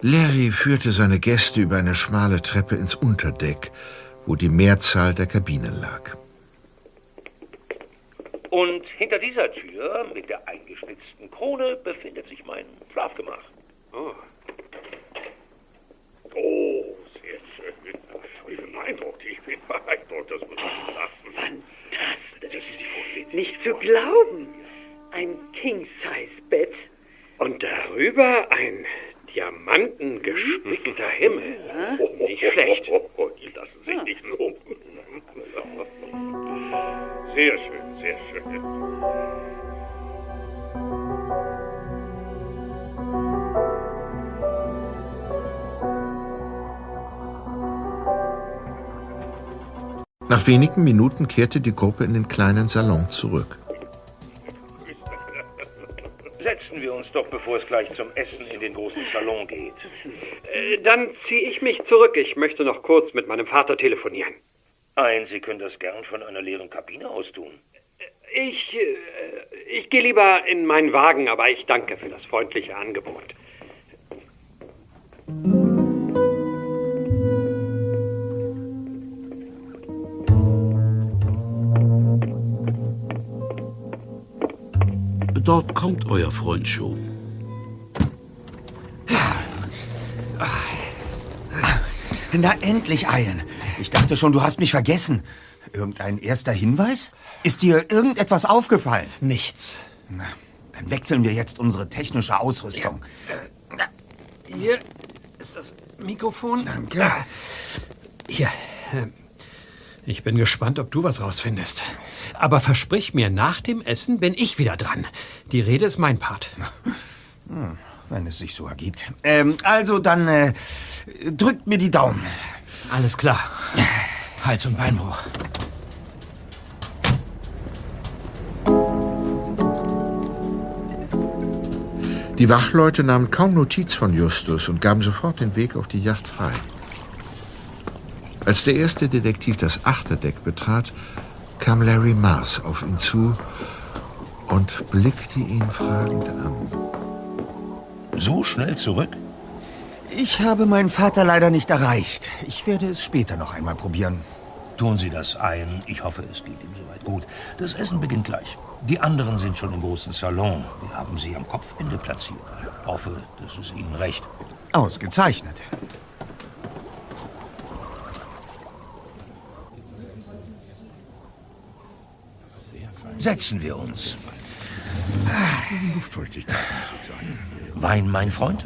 Larry führte seine Gäste über eine schmale Treppe ins Unterdeck, wo die Mehrzahl der Kabinen lag. Und hinter dieser Tür mit der eingeschnitzten Krone befindet sich mein Schlafgemach. Oh. Oh, sehr schön. Ich bin beeindruckt. Ich bin beeindruckt. Das muss ich sagen. Fantastisch. Nicht zu glauben. Ein King-Size-Bett. Und darüber ein diamantengespickter Himmel. Oh, Nicht schlecht. <laughs> Oh, oh, die lassen sich nicht loben. Sehr schön, sehr schön. Nach wenigen Minuten kehrte die Gruppe in den kleinen Salon zurück. Setzen wir uns doch, bevor es gleich zum Essen in den großen Salon geht. Äh, Dann ziehe ich mich zurück. Ich möchte noch kurz mit meinem Vater telefonieren. Ein, Sie können das gern von einer leeren Kabine aus tun. Ich, äh, ich gehe lieber in meinen Wagen, aber ich danke für das freundliche Angebot. Dort kommt euer Freund schon. Na endlich, Ian. Ich dachte schon, du hast mich vergessen. Irgendein erster Hinweis? Ist dir irgendetwas aufgefallen? Nichts. Na, dann wechseln wir jetzt unsere technische Ausrüstung. Hier ist das Mikrofon. Danke. Hier. äh, Ich bin gespannt, ob du was rausfindest. Aber versprich mir, nach dem Essen bin ich wieder dran. Die Rede ist mein Part. <laughs> Hm, wenn es sich so ergibt. Ähm, also dann äh, drückt mir die Daumen. Alles klar. Hals- und Beinbruch. Die Wachleute nahmen kaum Notiz von Justus und gaben sofort den Weg auf die Yacht frei. Als der erste Detektiv das Achterdeck betrat, kam Larry Mars auf ihn zu und blickte ihn fragend an. So schnell zurück? Ich habe meinen Vater leider nicht erreicht. Ich werde es später noch einmal probieren. Tun Sie das ein. Ich hoffe, es geht ihm soweit gut. Das Essen beginnt gleich. Die anderen sind schon im großen Salon. Wir haben sie am Kopfende platziert. Hoffe, das ist Ihnen recht. Ausgezeichnet. Setzen wir uns. Luftfeuchtigkeit, muss ich sagen. Wein, mein Freund?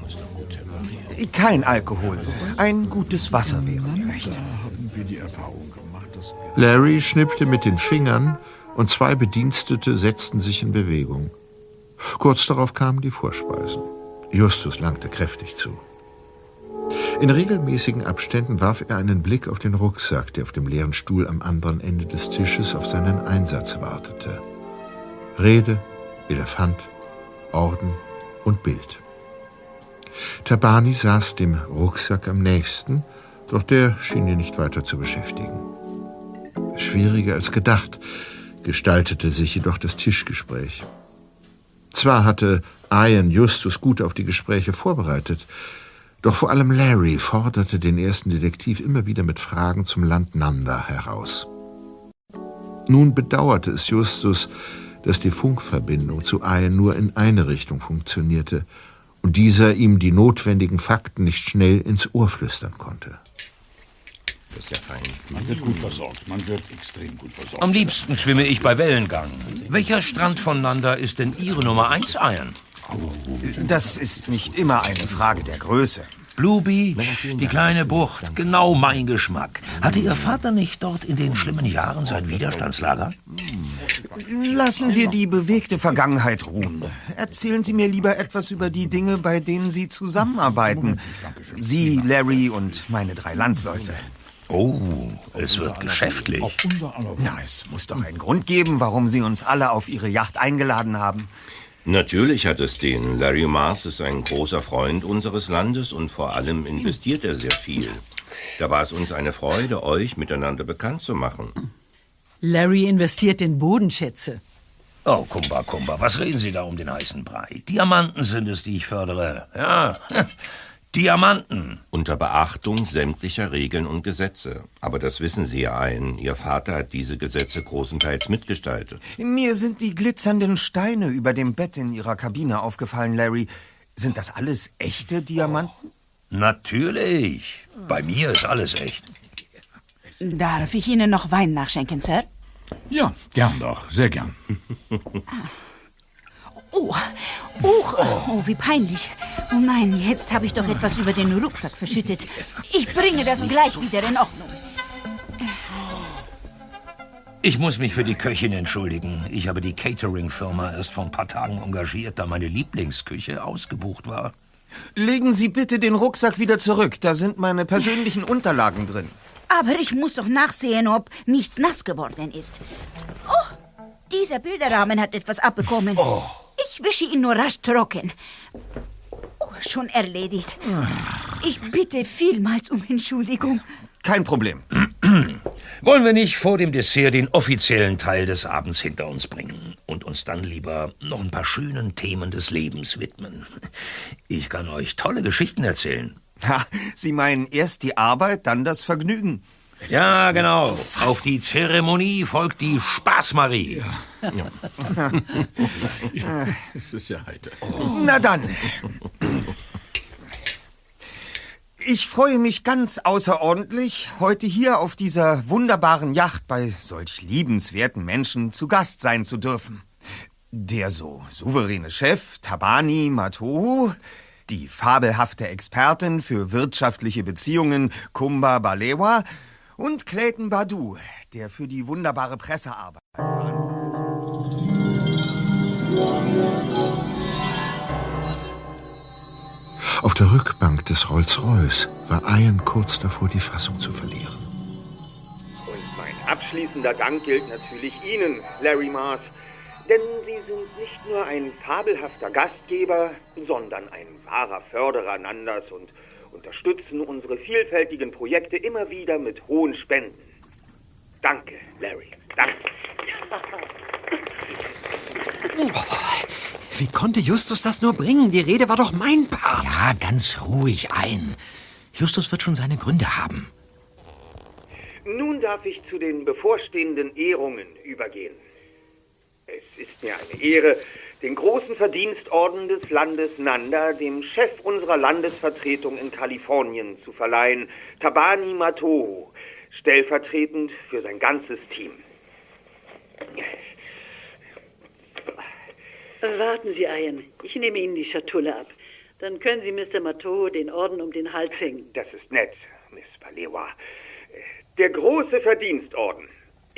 Kein Alkohol. Ein gutes Wasser wäre mir recht. Haben wir die Erfahrung gemacht, dass Larry schnippte mit den Fingern und zwei Bedienstete setzten sich in Bewegung. Kurz darauf kamen die Vorspeisen. Justus langte kräftig zu. In regelmäßigen Abständen warf er einen Blick auf den Rucksack, der auf dem leeren Stuhl am anderen Ende des Tisches auf seinen Einsatz wartete. Rede, Elefant, Orden und Bild. Tabani saß dem Rucksack am nächsten, doch der schien ihn nicht weiter zu beschäftigen. Schwieriger als gedacht gestaltete sich jedoch das Tischgespräch. Zwar hatte Ian Justus gut auf die Gespräche vorbereitet, doch vor allem Larry forderte den ersten Detektiv immer wieder mit Fragen zum Land Nanda heraus. Nun bedauerte es Justus, dass die Funkverbindung zu Ian nur in eine Richtung funktionierte und dieser ihm die notwendigen Fakten nicht schnell ins Ohr flüstern konnte. Das ist ja fein. Man wird gut versorgt. Man wird extrem gut versorgt. Am liebsten schwimme ich bei Wellengang. Welcher Strand von Nanda ist denn Ihre Nummer 1 Iron? Das ist nicht immer eine Frage der Größe. Blue Beach, die kleine Bucht, genau mein Geschmack. Hatte Ihr Vater nicht dort in den schlimmen Jahren sein Widerstandslager? Lassen wir die bewegte Vergangenheit ruhen. Erzählen Sie mir lieber etwas über die Dinge, bei denen Sie zusammenarbeiten. Sie, Larry und meine drei Landsleute. Oh, es wird geschäftlich. Na, es muss doch einen Grund geben, warum Sie uns alle auf Ihre Yacht eingeladen haben. Natürlich hat es den. Larry Mars ist ein großer Freund unseres Landes und vor allem investiert er sehr viel. Da war es uns eine Freude, euch miteinander bekannt zu machen. Larry investiert in Bodenschätze. Oh, Kumba, Kumba, was reden Sie da um den heißen Brei? Diamanten sind es, die ich fördere. Ja, Diamanten. Unter Beachtung sämtlicher Regeln und Gesetze. Aber das wissen Sie ja ein. Ihr Vater hat diese Gesetze großenteils mitgestaltet. Mir sind die glitzernden Steine über dem Bett in Ihrer Kabine aufgefallen, Larry. Sind das alles echte Diamanten? Natürlich. Bei mir ist alles echt. Darf ich Ihnen noch Wein nachschenken, Sir? Ja, gern doch, sehr gern. <laughs> Oh, oh, oh, wie peinlich. Oh nein, jetzt habe ich doch etwas über den Rucksack verschüttet. Ich bringe das gleich wieder in Ordnung. Ich muss mich für die Köchin entschuldigen. Ich habe die Catering-Firma erst vor ein paar Tagen engagiert, da meine Lieblingsküche ausgebucht war. Legen Sie bitte den Rucksack wieder zurück. Da sind meine persönlichen Unterlagen drin. Aber ich muss doch nachsehen, ob nichts nass geworden ist. Oh, dieser Bilderrahmen hat etwas abbekommen. Ich wische ihn nur rasch trocken. Oh, schon erledigt. Ich bitte vielmals um Entschuldigung. Kein Problem. <clears throat> Wollen wir nicht vor dem Dessert den offiziellen Teil des Abends hinter uns bringen und uns dann lieber noch ein paar schönen Themen des Lebens widmen? Ich kann euch tolle Geschichten erzählen. Ha, Sie meinen erst die Arbeit, dann das Vergnügen. Ja, genau. Auf die Zeremonie folgt die Spaßmarie. <laughs> <laughs> Es ist ja heiter. Na dann. Ich freue mich ganz außerordentlich, heute hier auf dieser wunderbaren Yacht bei solch liebenswerten Menschen zu Gast sein zu dürfen. Der so souveräne Chef Tabani Matohu, die fabelhafte Expertin für wirtschaftliche Beziehungen Kumba Balewa und Clayton Badu, der für die wunderbare Pressearbeit Auf der Rückbank des Rolls-Royce war Ian kurz davor, die Fassung zu verlieren. Und mein abschließender Dank gilt natürlich Ihnen, Larry Mars. Denn Sie sind nicht nur ein fabelhafter Gastgeber, sondern ein wahrer Förderer Nanders und unterstützen unsere vielfältigen Projekte immer wieder mit hohen Spenden. Danke, Larry. Danke. Wie konnte Justus das nur bringen? Die Rede war doch mein Part. Ja, ganz ruhig ein. Justus wird schon seine Gründe haben. Nun darf ich zu den bevorstehenden Ehrungen übergehen. Es ist mir eine Ehre, den großen Verdienstorden des Landes Nanda dem Chef unserer Landesvertretung in Kalifornien zu verleihen, Tabani Matoho, stellvertretend für sein ganzes Team. Warten Sie, Ian. Ich nehme Ihnen die Schatulle ab. Dann können Sie Mr. Matoo den Orden um den Hals hängen. Das ist nett, Miss Balewa. Der große Verdienstorden.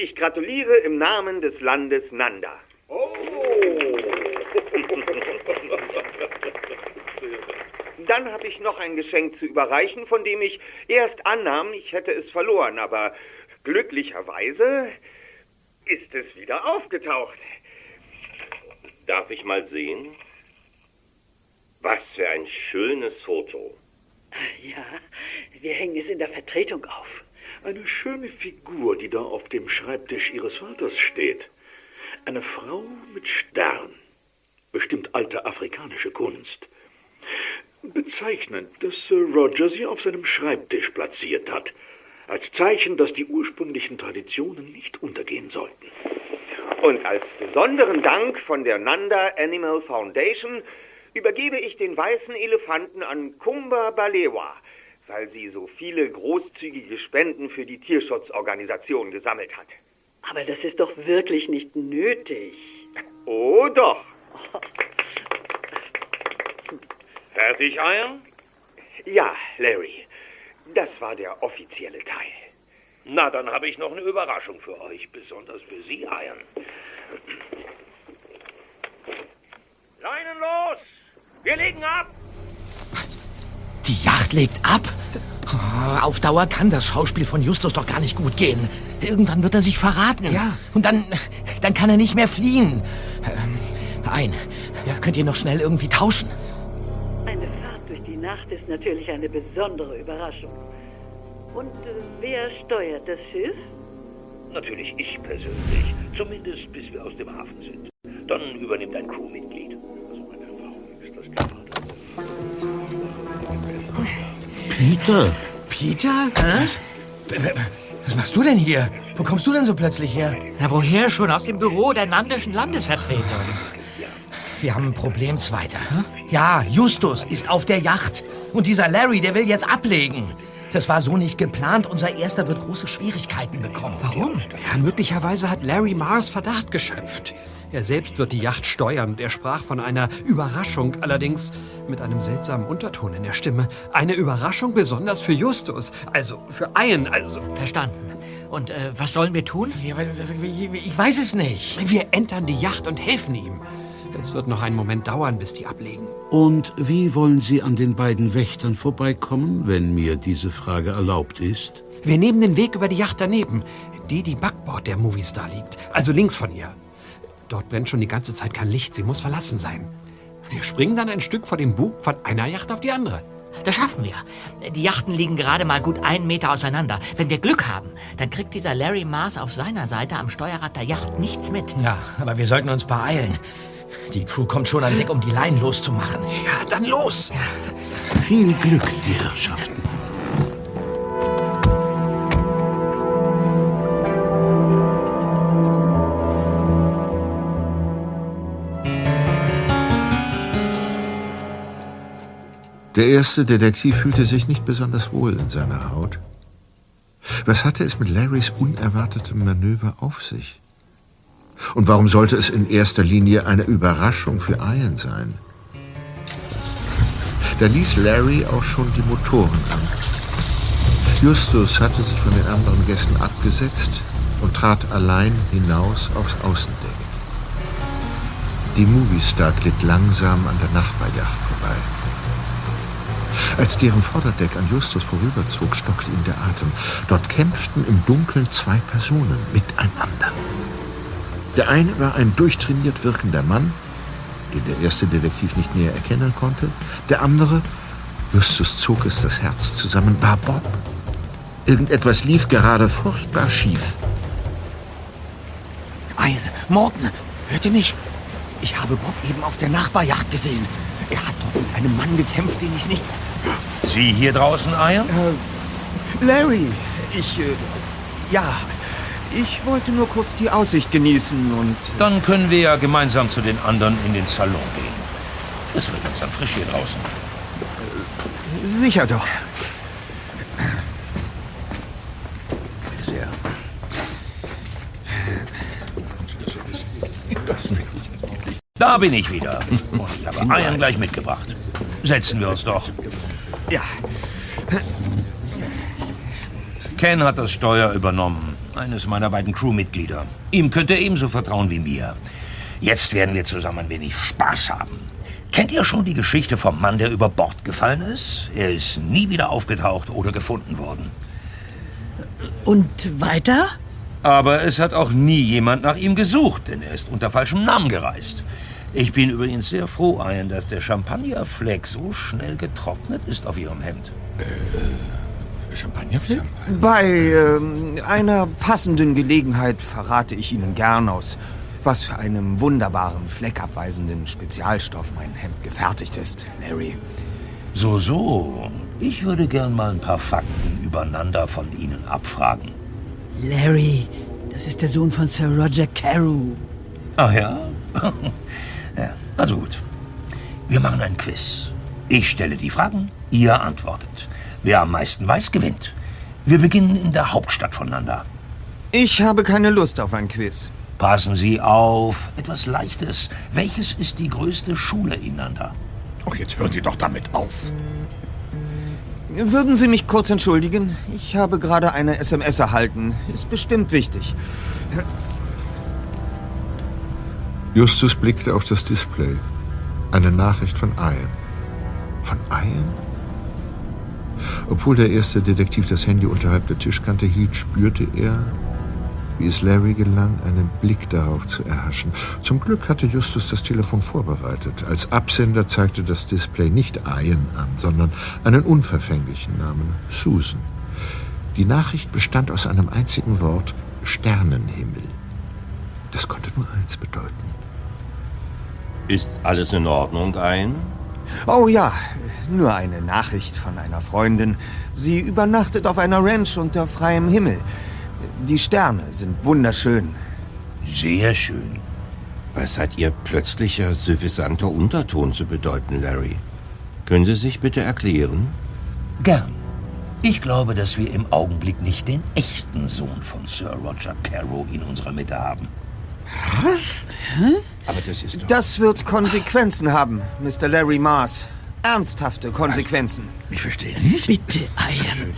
Ich gratuliere im Namen des Landes Nanda. Oh! Dann habe ich noch ein Geschenk zu überreichen, von dem ich erst annahm, ich hätte es verloren, aber glücklicherweise ist es wieder aufgetaucht. Darf ich mal sehen? Was für ein schönes Foto. Ja, wir hängen es in der Vertretung auf. Eine schöne Figur, die da auf dem Schreibtisch Ihres Vaters steht. Eine Frau mit Stern. Bestimmt alte afrikanische Kunst. Bezeichnend, dass Sir Roger sie auf seinem Schreibtisch platziert hat. Als Zeichen, dass die ursprünglichen Traditionen nicht untergehen sollten. Und als besonderen Dank von der Nanda Animal Foundation übergebe ich den weißen Elefanten an Kumba Balewa, weil sie so viele großzügige Spenden für die Tierschutzorganisation gesammelt hat. Aber das ist doch wirklich nicht nötig. Oh doch. <laughs> Fertig, Ian? Ja, Larry. Das war der offizielle Teil. Na, dann habe ich noch eine Überraschung für euch, besonders für Sie, Ian. Leinen los! Wir legen ab! Die Yacht legt ab? Auf Dauer kann das Schauspiel von Justus doch gar nicht gut gehen. Irgendwann wird er sich verraten. Ja. Und dann, dann kann er nicht mehr fliehen. Ähm, ein. Ja, könnt ihr noch schnell irgendwie tauschen? Eine Fahrt durch die Nacht ist natürlich eine besondere Überraschung. Und äh, wer steuert das Schiff? Natürlich ich persönlich. Zumindest bis wir aus dem Hafen sind. Dann übernimmt ein Crewmitglied. Peter? Peter? Was? Was machst du denn hier? Wo kommst du denn so plötzlich her? Na, woher schon? Aus dem Büro der Nandischen Landesvertretung. Wir haben ein Problem, Zweiter. Ja, Justus ist auf der Yacht. Und dieser Larry, der will jetzt ablegen. Das war so nicht geplant. Unser Erster wird große Schwierigkeiten bekommen. Warum? Ja, möglicherweise hat Larry Mars Verdacht geschöpft. Er selbst wird die Yacht steuern und er sprach von einer Überraschung, allerdings mit einem seltsamen Unterton in der Stimme. Eine Überraschung besonders für Justus, also für Ian, also... Verstanden. Und äh, was sollen wir tun? Ich weiß es nicht. Wir entern die Yacht und helfen ihm. Es wird noch einen Moment dauern, bis die ablegen. Und wie wollen Sie an den beiden Wächtern vorbeikommen, wenn mir diese Frage erlaubt ist? Wir nehmen den Weg über die Yacht daneben, die, die Backbord der Movistar liegt, also links von ihr. Dort brennt schon die ganze Zeit kein Licht, sie muss verlassen sein. Wir springen dann ein Stück vor dem Bug von einer Yacht auf die andere. Das schaffen wir. Die Yachten liegen gerade mal gut einen Meter auseinander. Wenn wir Glück haben, dann kriegt dieser Larry Mars auf seiner Seite am Steuerrad der Yacht nichts mit. Ja, aber wir sollten uns beeilen. Die Crew kommt schon an Deck, um die Leinen loszumachen. Ja, dann los! Ja. Viel Glück, die Herrschaften. Der erste Detektiv fühlte sich nicht besonders wohl in seiner Haut. Was hatte es mit Larrys unerwartetem Manöver auf sich? Und warum sollte es in erster Linie eine Überraschung für Ian sein? Da ließ Larry auch schon die Motoren an. Justus hatte sich von den anderen Gästen abgesetzt und trat allein hinaus aufs Außendeck. Die Movistar glitt langsam an der Nachbarjacht vorbei. Als deren Vorderdeck an Justus vorüberzog, stockte ihm der Atem. Dort kämpften im Dunkeln zwei Personen miteinander. Der eine war ein durchtrainiert wirkender Mann, den der erste Detektiv nicht näher erkennen konnte. Der andere, Justus zog es das Herz zusammen, war Bob. Irgendetwas lief gerade furchtbar schief. Ein, Morten, hört ihr mich? Ich habe Bob eben auf der Nachbarjacht gesehen. Er hat dort mit einem Mann gekämpft, den ich nicht... Sie hier draußen, Ian? Äh, Larry, ich... Äh, ja, ich wollte nur kurz die Aussicht genießen und... Dann können wir ja gemeinsam zu den anderen in den Salon gehen. Es wird uns dann frisch hier draußen. Sicher doch. Bitte sehr. Da bin ich wieder. Und ich habe Ian gleich mitgebracht. Setzen wir uns doch. Ja. Ken hat das Steuer übernommen. Eines meiner beiden Crewmitglieder. Ihm könnt ihr ebenso vertrauen wie mir. Jetzt werden wir zusammen ein wenig Spaß haben. Kennt ihr schon die Geschichte vom Mann, der über Bord gefallen ist? Er ist nie wieder aufgetaucht oder gefunden worden. Und weiter? Aber es hat auch nie jemand nach ihm gesucht, denn er ist unter falschem Namen gereist. Ich bin übrigens sehr froh, Ian, dass der Champagnerfleck so schnell getrocknet ist auf Ihrem Hemd. Äh, Champagnerfleck? Bei ähm, einer passenden Gelegenheit verrate ich Ihnen gern aus, was für einem wunderbaren, fleckabweisenden Spezialstoff mein Hemd gefertigt ist, Larry. So, so. Ich würde gern mal ein paar Fakten übereinander von Ihnen abfragen. Larry, das ist der Sohn von Sir Roger Carew. Ach ja? <laughs> ja? Also gut. Wir machen ein Quiz. Ich stelle die Fragen, ihr antwortet. Wer am meisten weiß, gewinnt. Wir beginnen in der Hauptstadt von Nanda. Ich habe keine Lust auf ein Quiz. Passen Sie auf. Etwas Leichtes. Welches ist die größte Schule in Nanda? Ach, jetzt hören Sie doch damit auf. Würden Sie mich kurz entschuldigen? Ich habe gerade eine SMS erhalten. Ist bestimmt wichtig. Justus blickte auf das Display. Eine Nachricht von Ian. Von Ian? Obwohl der erste Detektiv das Handy unterhalb der Tischkante hielt, spürte er, wie es Larry gelang, einen Blick darauf zu erhaschen. Zum Glück hatte Justus das Telefon vorbereitet. Als Absender zeigte das Display nicht Ian an, sondern einen unverfänglichen Namen, Susan. Die Nachricht bestand aus einem einzigen Wort, Sternenhimmel. Das konnte nur eins bedeuten. Ist alles in Ordnung, ein? Oh ja, nur eine Nachricht von einer Freundin. Sie übernachtet auf einer Ranch unter freiem Himmel. Die Sterne sind wunderschön. Sehr schön. Was hat Ihr plötzlicher, suffisanter Unterton zu bedeuten, Larry? Können Sie sich bitte erklären? Gern. Ich glaube, dass wir im Augenblick nicht den echten Sohn von Sir Roger Carrow in unserer Mitte haben. Was? Aber das ist doch... Das wird Konsequenzen haben, Mr. Larry Mars. Ernsthafte Konsequenzen. Ich verstehe nicht. Bitte, Ian.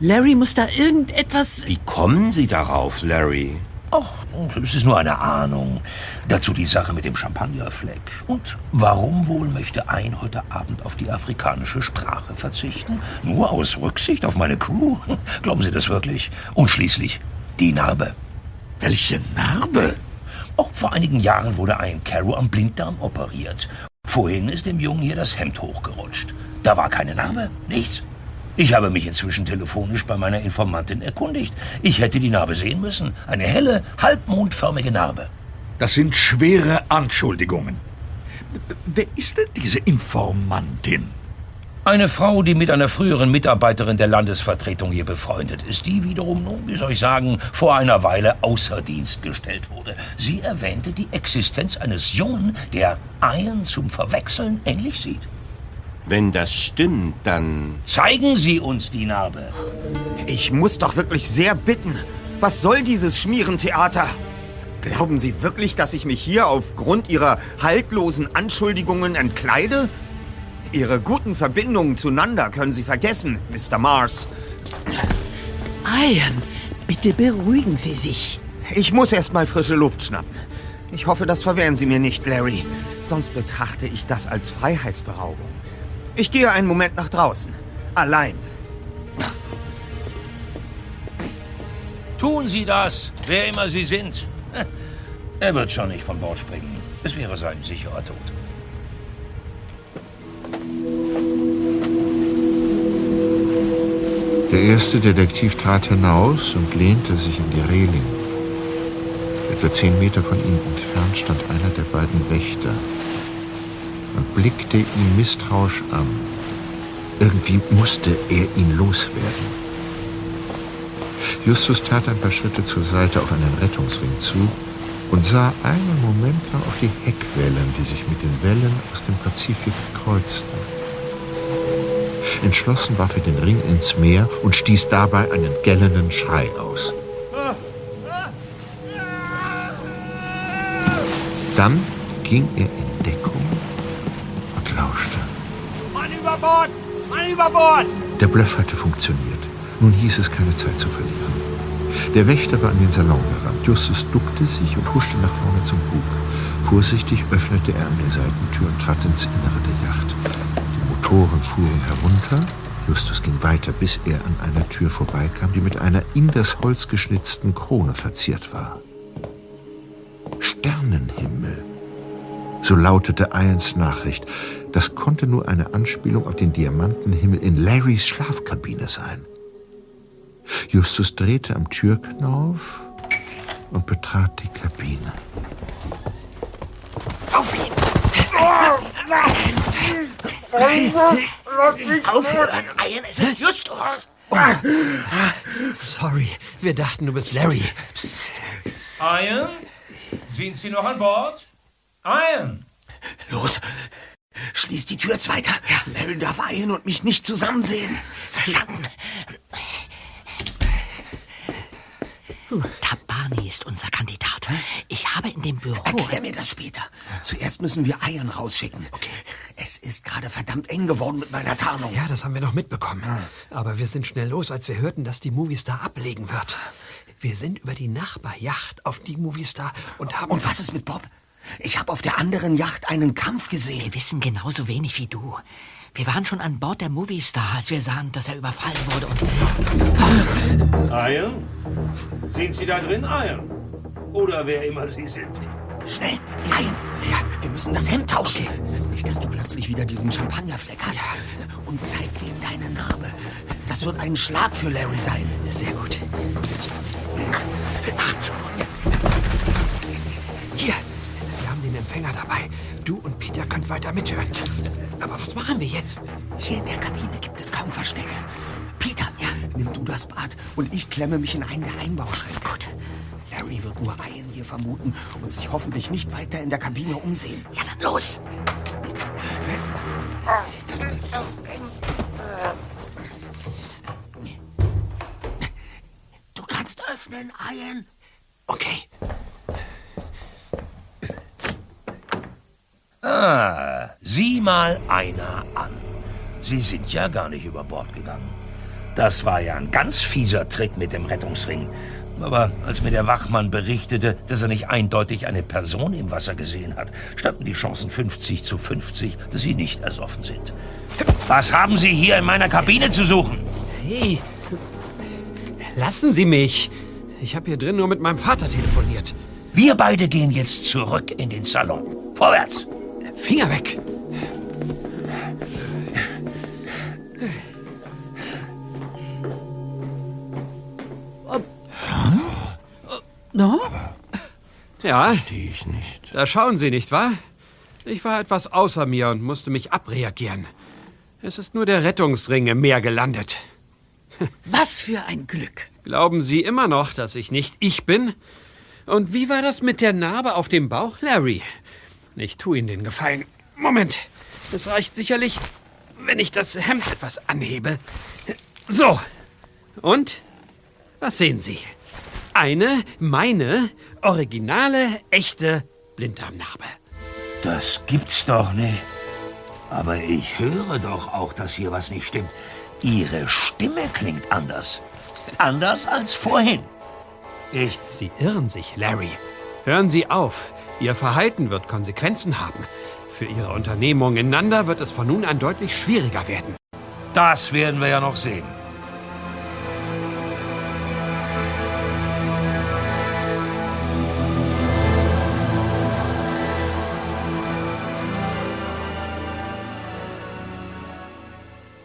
Larry muss da irgendetwas... Wie kommen Sie darauf, Larry? Ach, es ist nur eine Ahnung. Dazu die Sache mit dem Champagnerfleck. Und warum wohl möchte ein heute Abend auf die afrikanische Sprache verzichten? Nur aus Rücksicht auf meine Crew? <laughs> Glauben Sie das wirklich? Und schließlich die Narbe. Welche Narbe? Auch vor einigen Jahren wurde ein Carrow am Blinddarm operiert. Vorhin ist dem Jungen hier das Hemd hochgerutscht. Da war keine Narbe, nichts. Ich habe mich inzwischen telefonisch bei meiner Informantin erkundigt. Ich hätte die Narbe sehen müssen. Eine helle, halbmondförmige Narbe. Das sind schwere Anschuldigungen. Wer ist denn diese Informantin? Eine Frau, die mit einer früheren Mitarbeiterin der Landesvertretung hier befreundet ist, die wiederum, nun, wie soll ich sagen, vor einer Weile außer Dienst gestellt wurde. Sie erwähnte die Existenz eines Jungen, der Ian zum Verwechseln ähnlich sieht. Wenn das stimmt, dann... Zeigen Sie uns die Narbe. Ich muss doch wirklich sehr bitten. Was soll dieses Schmierentheater? Glauben Sie wirklich, dass ich mich hier aufgrund Ihrer haltlosen Anschuldigungen entkleide? Ihre guten Verbindungen zueinander können Sie vergessen, Mr. Mars. Ian, bitte beruhigen Sie sich. Ich muss erst mal frische Luft schnappen. Ich hoffe, das verwehren Sie mir nicht, Larry. Sonst betrachte ich das als Freiheitsberaubung. Ich gehe einen Moment nach draußen. Allein. Tun Sie das, wer immer Sie sind. <laughs> Er wird schon nicht von Bord springen. Es wäre sein sicherer Tod. Der erste Detektiv trat hinaus und lehnte sich in die Reling. Etwa zehn Meter von ihm entfernt stand einer der beiden Wächter und blickte ihn misstrauisch an. Irgendwie musste er ihn loswerden. Justus tat ein paar Schritte zur Seite auf einen Rettungsring zu und sah einen Moment lang auf die Heckwellen, die sich mit den Wellen aus dem Pazifik kreuzten. Entschlossen warf er den Ring ins Meer und stieß dabei einen gellenden Schrei aus. Dann ging er in Deckung und lauschte. Mann über Bord! Mann über Bord! Der Bluff hatte funktioniert. Nun hieß es, keine Zeit zu verlieren. Der Wächter war an den Salon gerannt. Justus duckte sich und huschte nach vorne zum Bug. Vorsichtig öffnete er eine Seitentür und trat ins Innere. Die Motoren fuhren herunter. Justus ging weiter, bis er an einer Tür vorbeikam, die mit einer in das Holz geschnitzten Krone verziert war. Sternenhimmel. So lautete Ians Nachricht. Das konnte nur eine Anspielung auf den Diamantenhimmel in Larrys Schlafkabine sein. Justus drehte am Türknauf und betrat die Kabine. Auf ihn! Aufhören, Ian, es ist Justus. Sorry, wir dachten, du bist Larry. Psst. Ian? Sind Sie noch an Bord? Ian! Los! Schließ die Tür jetzt weiter. Larry darf Ian und mich nicht zusammen sehen. Verstanden. Tabani ist unser Kandidat. Ich habe in dem Büro... Erklär mir das später. Zuerst müssen wir Ian rausschicken. Okay. Es ist gerade verdammt eng geworden mit meiner Tarnung. Ja, das haben wir noch mitbekommen. Aber wir sind schnell los, als wir hörten, dass die Movistar ablegen wird. Wir sind über die Nachbarjacht auf die Movistar und haben... Und was ist mit Bob? Ich habe auf der anderen Yacht einen Kampf gesehen. Wir wissen genauso wenig wie du. Wir waren schon an Bord der Movie Star, als wir sahen, dass er überfallen wurde und... Ian? Sind Sie da drin, Ian? Oder wer immer Sie sind? Schnell, Ian. Ja, wir müssen das Hemd tauschen. Nicht, dass du plötzlich wieder diesen Champagnerfleck hast. Und zeig denen deine Narbe. Das wird ein Schlag für Larry sein. Sehr gut. Ach, schon. Hier, wir haben den Empfänger dabei. Du und Peter könnt weiter mithören. Aber was machen wir jetzt? Hier in der Kabine gibt es kaum Verstecke. Peter, ja. nimm du das Bad und ich klemme mich in einen der Einbauschränke. Gut. Larry wird nur Ian hier vermuten und sich hoffentlich nicht weiter in der Kabine umsehen. Ja, dann los. Du kannst öffnen, Ian. Okay. Ah, sieh mal einer an. Sie sind ja gar nicht über Bord gegangen. Das war ja ein ganz fieser Trick mit dem Rettungsring. Aber als mir der Wachmann berichtete, dass er nicht eindeutig eine Person im Wasser gesehen hat, standen die Chancen 50 zu 50, dass Sie nicht ersoffen sind. Was haben Sie hier in meiner Kabine zu suchen? Hey, lassen Sie mich. Ich habe hier drin nur mit meinem Vater telefoniert. Wir beide gehen jetzt zurück in den Salon. Vorwärts! Finger weg! No? Ja. Verstehe ich nicht. Da schauen Sie, nicht wahr? Ich war etwas außer mir und musste mich abreagieren. Es ist nur der Rettungsring im Meer gelandet. Was für ein Glück. Glauben Sie immer noch, dass ich nicht ich bin? Und wie war das mit der Narbe auf dem Bauch, Larry? Ich tu Ihnen den Gefallen. Moment. Es reicht sicherlich, wenn ich das Hemd etwas anhebe. So. Und? Was sehen Sie? Eine, meine, originale, echte Blinddarmnarbe. Das gibt's doch nicht. Aber ich höre doch auch, dass hier was nicht stimmt. Ihre Stimme klingt anders. Anders als vorhin. Ich. Sie irren sich, Larry. Hören Sie auf. Ihr Verhalten wird Konsequenzen haben. Für Ihre Unternehmung in Nanda wird es von nun an deutlich schwieriger werden. Das werden wir ja noch sehen.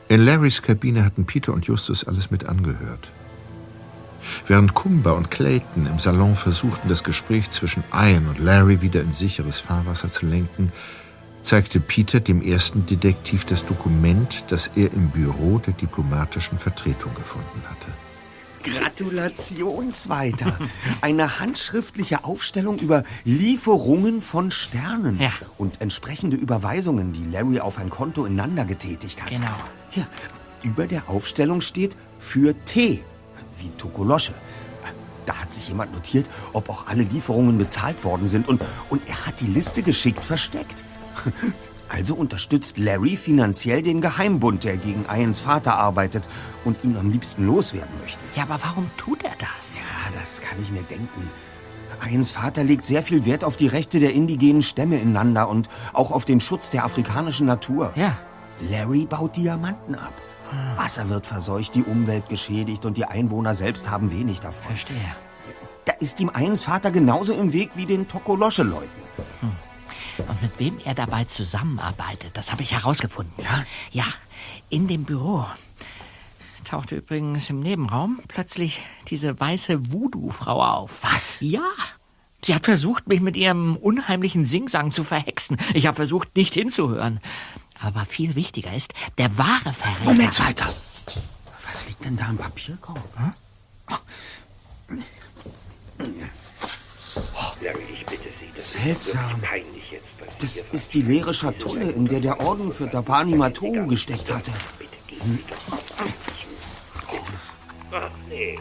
In Larrys Kabine hatten Peter und Justus alles mit angehört. Während Kumba und Clayton im Salon versuchten, das Gespräch zwischen Ian und Larry wieder in sicheres Fahrwasser zu lenken, zeigte Peter dem ersten Detektiv das Dokument, das er im Büro der diplomatischen Vertretung gefunden hatte. Gratulation, Zweiter. Eine handschriftliche Aufstellung über Lieferungen von Sternen Ja. und entsprechende Überweisungen, die Larry auf ein Konto in Nanda getätigt hat. Genau. Ja, über der Aufstellung steht für T, wie Tokolosche. Da hat sich jemand notiert, ob auch alle Lieferungen bezahlt worden sind und, und er hat die Liste geschickt versteckt. <laughs> Also unterstützt Larry finanziell den Geheimbund, der gegen Ians Vater arbeitet und ihn am liebsten loswerden möchte. Ja, aber warum tut er das? Ja, das kann ich mir denken. Ians Vater legt sehr viel Wert auf die Rechte der indigenen Stämme in Nanda und auch auf den Schutz der afrikanischen Natur. Ja. Larry baut Diamanten ab. Wasser wird verseucht, die Umwelt geschädigt und die Einwohner selbst haben wenig davon. Verstehe. Da ist ihm Ians Vater genauso im Weg wie den Tokolosche-Leuten. Und mit wem er dabei zusammenarbeitet, das habe ich herausgefunden. Ja? Ja, in dem Büro tauchte übrigens im Nebenraum plötzlich diese weiße Voodoo-Frau auf. Was? Ja. Sie hat versucht, mich mit ihrem unheimlichen Singsang zu verhexen. Ich habe versucht, nicht hinzuhören. Aber viel wichtiger ist, der wahre Verräter... Moment, Zweiter. Was liegt denn da im Papierkorb? Das Seltsam. Das ist die leere Schatulle, in der der Orden für Dabani Matohu gesteckt hatte. Hm. Ach nee,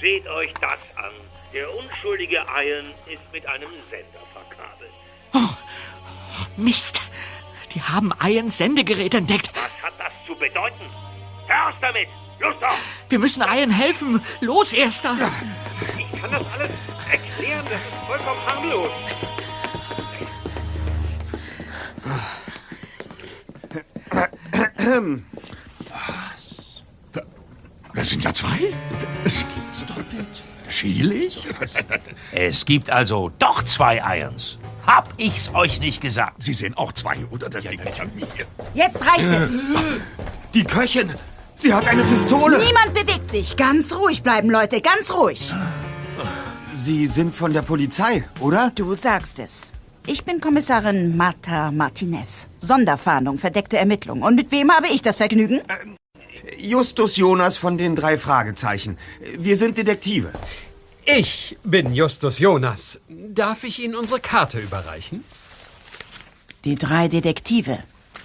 seht euch das an. Der unschuldige Ian ist mit einem Sender verkabelt. Mist! Die haben Ians Sendegerät entdeckt. Was hat das zu bedeuten? Hör damit! Los doch! Wir müssen Ian helfen! Los, Erster! Ich kann das alles erklären. Das ist vollkommen harmlos. Was? Das sind ja zwei? Das gibt's doppelt. Schielig? Es gibt also doch zwei Irons. Hab ich's euch nicht gesagt? Sie sehen auch zwei, oder? Das liegt nicht an mir. Jetzt reicht es. Die Köchin! Sie hat eine Pistole! Niemand bewegt sich. Ganz ruhig bleiben, Leute, ganz ruhig. Sie sind von der Polizei, oder? Du sagst es. Ich bin Kommissarin Marta Martinez. Sonderfahndung, verdeckte Ermittlung. Und mit wem habe ich das Vergnügen? Justus Jonas von den drei Fragezeichen. Wir sind Detektive. Ich bin Justus Jonas. Darf ich Ihnen unsere Karte überreichen? Die drei Detektive.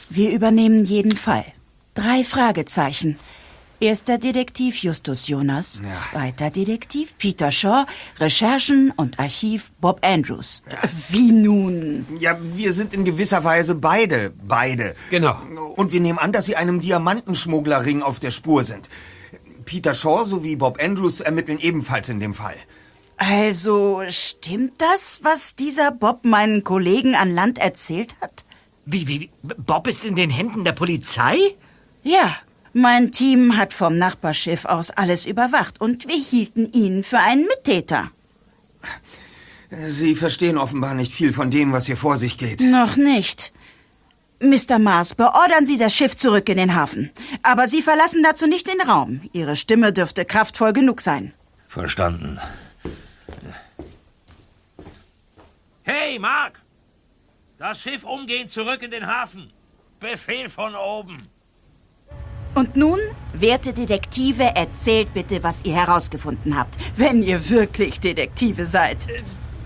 Wir übernehmen jeden Fall. Drei Fragezeichen. Erster Detektiv Justus Jonas, zweiter Detektiv Peter Shaw, Recherchen und Archiv Bob Andrews. Wie nun? Ja, wir sind in gewisser Weise beide, beide. Genau. Und wir nehmen an, dass Sie einem Diamantenschmugglerring auf der Spur sind. Peter Shaw sowie Bob Andrews ermitteln ebenfalls in dem Fall. Also, stimmt das, was dieser Bob meinen Kollegen an Land erzählt hat? Wie, wie, Bob ist in den Händen der Polizei? Ja, mein Team hat vom Nachbarschiff aus alles überwacht und wir hielten ihn für einen Mittäter. Sie verstehen offenbar nicht viel von dem, was hier vor sich geht. Noch nicht. Mr. Mars, beordern Sie das Schiff zurück in den Hafen. Aber Sie verlassen dazu nicht den Raum. Ihre Stimme dürfte kraftvoll genug sein. Verstanden. Hey, Mark! Das Schiff umgehend zurück in den Hafen. Befehl von oben. Und nun, werte Detektive, erzählt bitte, was ihr herausgefunden habt, wenn ihr wirklich Detektive seid.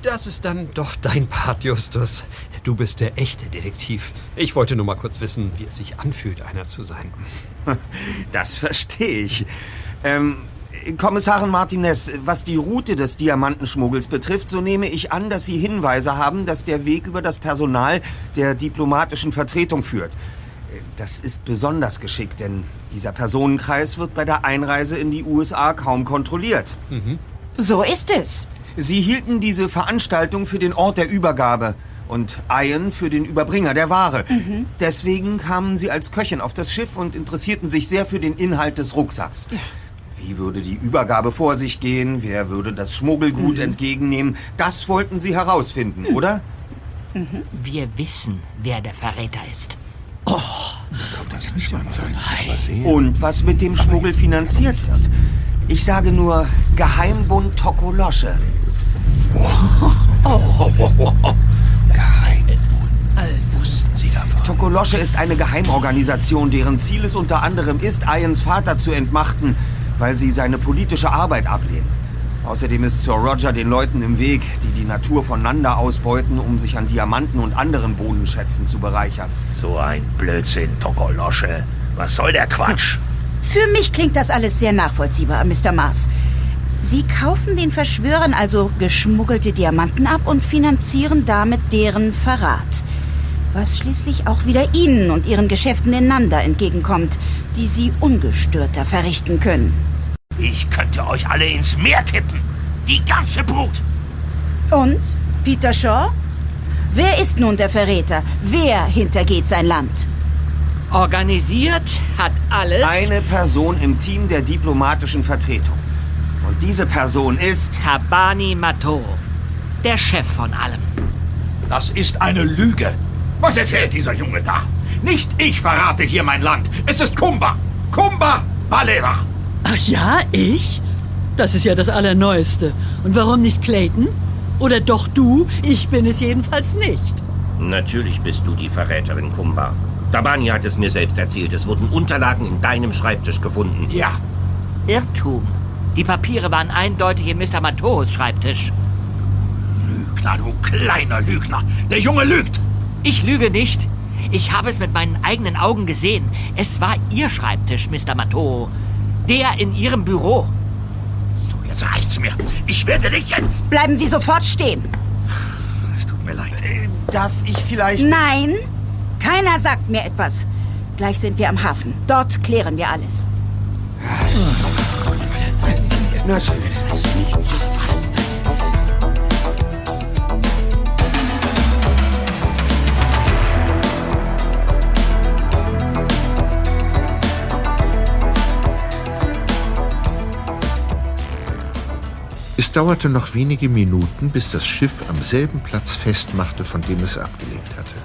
Das ist dann doch dein Part, Justus. Du bist der echte Detektiv. Ich wollte nur mal kurz wissen, wie es sich anfühlt, einer zu sein. <laughs> Das verstehe ich. Ähm, Kommissarin Martinez, was die Route des Diamantenschmuggels betrifft, so nehme ich an, dass Sie Hinweise haben, dass der Weg über das Personal der diplomatischen Vertretung führt. Das ist besonders geschickt, denn dieser Personenkreis wird bei der Einreise in die USA kaum kontrolliert. So ist es. Sie hielten diese Veranstaltung für den Ort der Übergabe und Ian für den Überbringer der Ware. Deswegen kamen sie als Köchin auf das Schiff und interessierten sich sehr für den Inhalt des Rucksacks. Wie würde die Übergabe vor sich gehen? Wer würde das Schmuggelgut entgegennehmen? Das wollten sie herausfinden, oder? Wir wissen, wer der Verräter ist. Und was mit dem Schmuggel finanziert wird? Ich sage nur Geheimbund Tokolosche. <laughs> Wussten Sie davon? Tokolosche ist eine Geheimorganisation, deren Ziel es unter anderem ist, Ians Vater zu entmachten, weil sie seine politische Arbeit ablehnen. Außerdem ist Sir Roger den Leuten im Weg, die die Natur voneinander ausbeuten, um sich an Diamanten und anderen Bodenschätzen zu bereichern. So ein Blödsinn, Tokolosche. Was soll der Quatsch? <laughs> Für mich klingt das alles sehr nachvollziehbar, Mr. Mars. Sie kaufen den Verschwörern also geschmuggelte Diamanten ab und finanzieren damit deren Verrat. Was schließlich auch wieder Ihnen und Ihren Geschäften in Nanda entgegenkommt, die Sie ungestörter verrichten können. Ich könnte euch alle ins Meer kippen. Die ganze Brut. Und? Peter Shaw? Wer ist nun der Verräter? Wer hintergeht sein Land? Organisiert hat alles. Eine Person im Team der diplomatischen Vertretung. Und diese Person ist... Tabani Mato, der Chef von allem. Das ist eine Lüge. Was erzählt dieser Junge da? Nicht ich verrate hier mein Land. Es ist Kumba. Kumba Balera. Ach ja, ich? Das ist ja das Allerneueste. Und warum nicht Clayton? Oder doch du? Ich bin es jedenfalls nicht. Natürlich bist du die Verräterin, Kumba. Dabani hat es mir selbst erzählt. Es wurden Unterlagen in deinem Schreibtisch gefunden. Ja. Irrtum. Die Papiere waren eindeutig in Mr. Matos Schreibtisch. Lügner, du kleiner Lügner. Der Junge lügt. Ich lüge nicht. Ich habe es mit meinen eigenen Augen gesehen. Es war Ihr Schreibtisch, Mr. Mato. Der in Ihrem Büro. So, jetzt reicht's mir. Ich werde dich jetzt... Bleiben Sie sofort stehen. Es tut mir leid. Äh, darf ich vielleicht... Nein, keiner sagt mir etwas. Gleich sind wir am Hafen. Dort klären wir alles. Na schön. Es dauerte noch wenige Minuten, bis das Schiff am selben Platz festmachte, von dem es abgelegt hatte.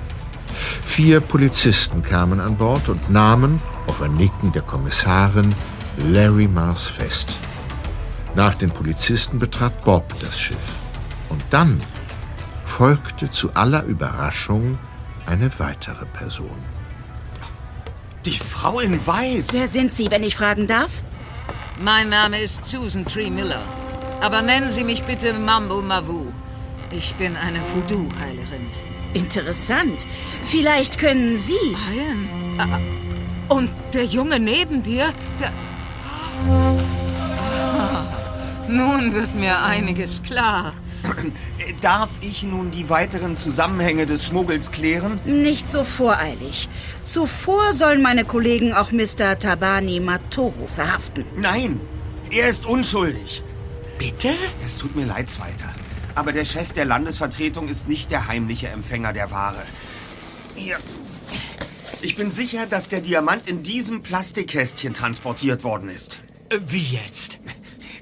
Vier Polizisten kamen an Bord und nahmen, auf ein Nicken der Kommissarin, Larry Mars fest. Nach den Polizisten betrat Bob das Schiff. Und dann folgte zu aller Überraschung eine weitere Person. Die Frau in Weiß. Wer sind Sie, wenn ich fragen darf? Mein Name ist Susan Tree Miller. Aber nennen Sie mich bitte Mambo Mavu. Ich bin eine Voodoo-Heilerin. Interessant. Vielleicht können Sie. Ian? Ah, Und der Junge neben dir, der... Ah, Nun wird mir einiges klar. <clears throat> Darf ich nun die weiteren Zusammenhänge des Schmuggels klären? Nicht so voreilig. Zuvor sollen meine Kollegen auch Mr. Tabani Matoru verhaften. Nein, er ist unschuldig. Bitte? Es tut mir leid, Zweiter. Aber der Chef der Landesvertretung ist nicht der heimliche Empfänger der Ware. Hier. Ich bin sicher, dass der Diamant in diesem Plastikkästchen transportiert worden ist. Wie jetzt?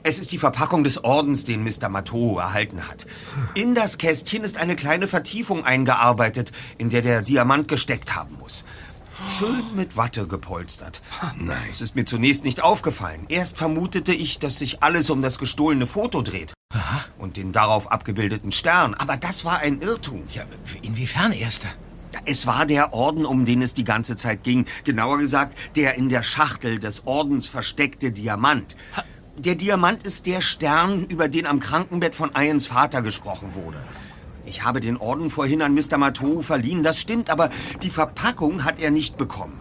Es ist die Verpackung des Ordens, den Mr. Matoo erhalten hat. In das Kästchen ist eine kleine Vertiefung eingearbeitet, in der der Diamant gesteckt haben muss. Schön mit Watte gepolstert. Nein. Es ist mir zunächst nicht aufgefallen. Erst vermutete ich, dass sich alles um das gestohlene Foto dreht. Und den darauf abgebildeten Stern. Aber das war ein Irrtum. Ja, inwiefern, Erster? Es war der Orden, um den es die ganze Zeit ging. Genauer gesagt, der in der Schachtel des Ordens versteckte Diamant. Der Diamant ist der Stern, über den am Krankenbett von Ians Vater gesprochen wurde. Ich habe den Orden vorhin an Mr. Matou verliehen, das stimmt, aber die Verpackung hat er nicht bekommen.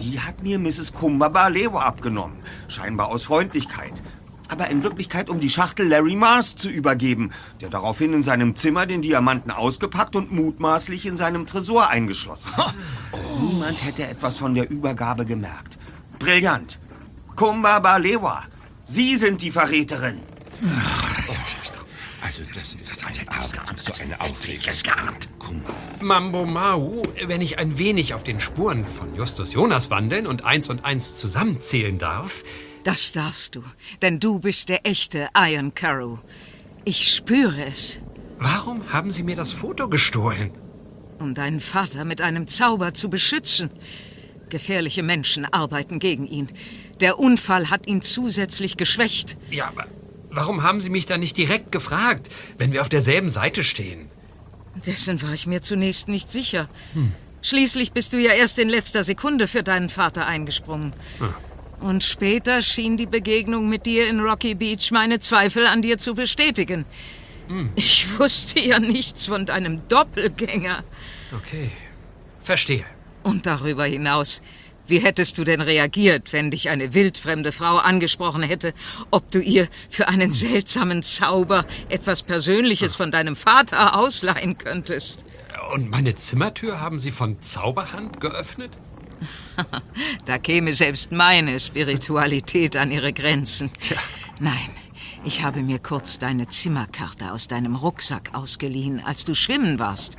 Die hat mir Mrs. Kumbabalewa abgenommen, scheinbar aus Freundlichkeit. Aber in Wirklichkeit, um die Schachtel Larry Mars zu übergeben, der daraufhin in seinem Zimmer den Diamanten ausgepackt und mutmaßlich in seinem Tresor eingeschlossen hat. <laughs> Niemand hätte etwas von der Übergabe gemerkt. Brillant. Kumbabalewa, Sie sind die Verräterin. Also, das ist ein Abend, so eine Aufregung. Mambo Mau, wenn ich ein wenig auf den Spuren von Justus Jonas wandeln und eins und eins zusammenzählen darf. Das darfst du, denn du bist der echte Iron Carew. Ich spüre es. Warum haben Sie mir das Foto gestohlen? Um deinen Vater mit einem Zauber zu beschützen. Gefährliche Menschen arbeiten gegen ihn. Der Unfall hat ihn zusätzlich geschwächt. Ja, aber warum haben Sie mich da nicht direkt gefragt, wenn wir auf derselben Seite stehen? Dessen war ich mir zunächst nicht sicher. Schließlich bist du ja erst in letzter Sekunde für deinen Vater eingesprungen. Hm. Und später schien die Begegnung mit dir in Rocky Beach meine Zweifel an dir zu bestätigen. Ich wusste ja nichts von deinem Doppelgänger. Okay, verstehe. Und darüber hinaus, wie hättest du denn reagiert, wenn dich eine wildfremde Frau angesprochen hätte, ob du ihr für einen seltsamen Zauber etwas Persönliches von deinem Vater ausleihen könntest? Und meine Zimmertür haben Sie von Zauberhand geöffnet? <laughs> Da käme selbst meine Spiritualität an ihre Grenzen. Nein, ich habe mir kurz deine Zimmerkarte aus deinem Rucksack ausgeliehen, als du schwimmen warst.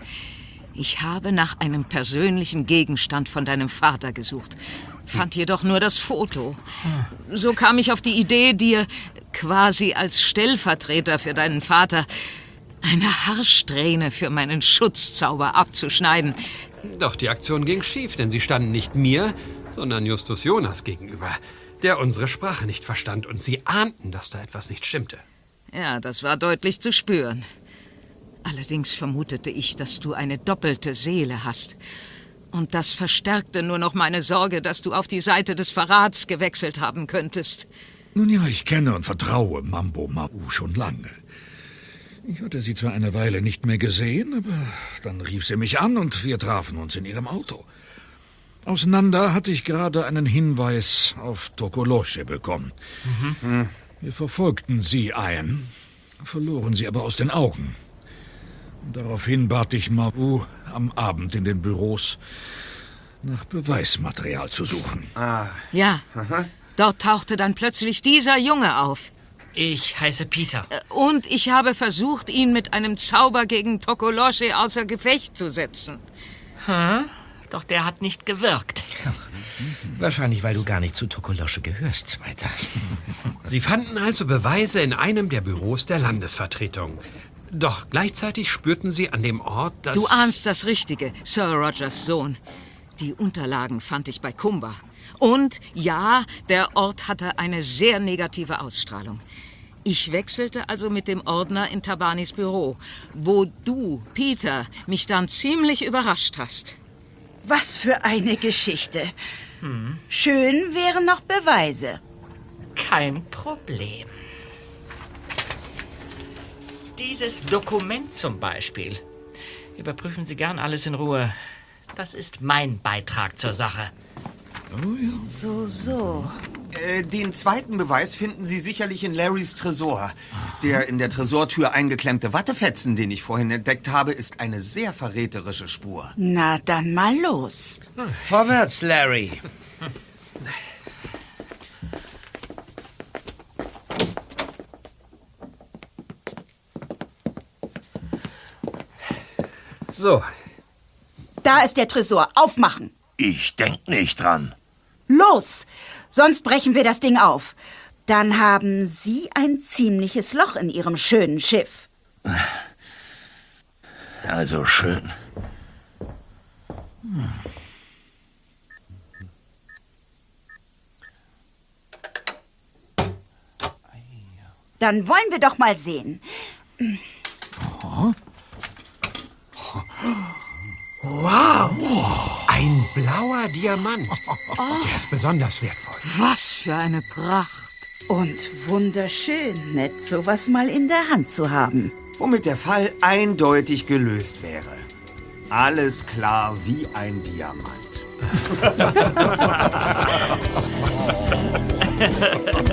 Ich habe nach einem persönlichen Gegenstand von deinem Vater gesucht, fand jedoch nur das Foto. So kam ich auf die Idee, dir quasi als Stellvertreter für deinen Vater eine Haarsträhne für meinen Schutzzauber abzuschneiden. Doch die Aktion ging schief, denn Sie standen nicht mir, sondern Justus Jonas gegenüber, der unsere Sprache nicht verstand und Sie ahnten, dass da etwas nicht stimmte. Ja, das war deutlich zu spüren. Allerdings vermutete ich, dass du eine doppelte Seele hast. Und das verstärkte nur noch meine Sorge, dass du auf die Seite des Verrats gewechselt haben könntest. Nun ja, ich kenne und vertraue Mambo Mau schon lange. Ich hatte sie zwar eine Weile nicht mehr gesehen, aber dann rief sie mich an und wir trafen uns in ihrem Auto. Aus Nanda hatte ich gerade einen Hinweis auf Tokolosche bekommen. Wir verfolgten sie ein, verloren sie aber aus den Augen. Daraufhin bat ich Mavu am Abend in den Büros nach Beweismaterial zu suchen. Ah. Ja, dort tauchte dann plötzlich dieser Junge auf. Ich heiße Peter. Und ich habe versucht, ihn mit einem Zauber gegen Tokolosche außer Gefecht zu setzen. Hm? Doch der hat nicht gewirkt. <laughs> Wahrscheinlich, weil du gar nicht zu Tokolosche gehörst, Zweiter. Sie fanden also Beweise in einem der Büros der Landesvertretung. Doch gleichzeitig spürten Sie an dem Ort, dass... Du ahnst das Richtige, Sir Rogers Sohn. Die Unterlagen fand ich bei Kumba. Und ja, der Ort hatte eine sehr negative Ausstrahlung. Ich wechselte also mit dem Ordner in Tabanis Büro, wo du, Peter, mich dann ziemlich überrascht hast. Was für eine Geschichte. Schön wären noch Beweise. Kein Problem. Dieses Dokument zum Beispiel. Überprüfen Sie gern alles in Ruhe. Das ist mein Beitrag zur Sache. So, so. Äh, den zweiten Beweis finden Sie sicherlich in Larrys Tresor. Der in der Tresortür eingeklemmte Wattefetzen, den ich vorhin entdeckt habe, ist eine sehr verräterische Spur. Na, dann mal los. Vorwärts, Larry. <laughs> So, Da ist der Tresor. Aufmachen. Ich denk nicht dran. Los! Sonst brechen wir das Ding auf. Dann haben Sie ein ziemliches Loch in Ihrem schönen Schiff. Also schön. Dann wollen wir doch mal sehen. Wow! Ein blauer Diamant. Der ist besonders wertvoll. Was für eine Pracht. Und wunderschön, nett sowas mal in der Hand zu haben. Womit der Fall eindeutig gelöst wäre. Alles klar wie ein Diamant. <laughs>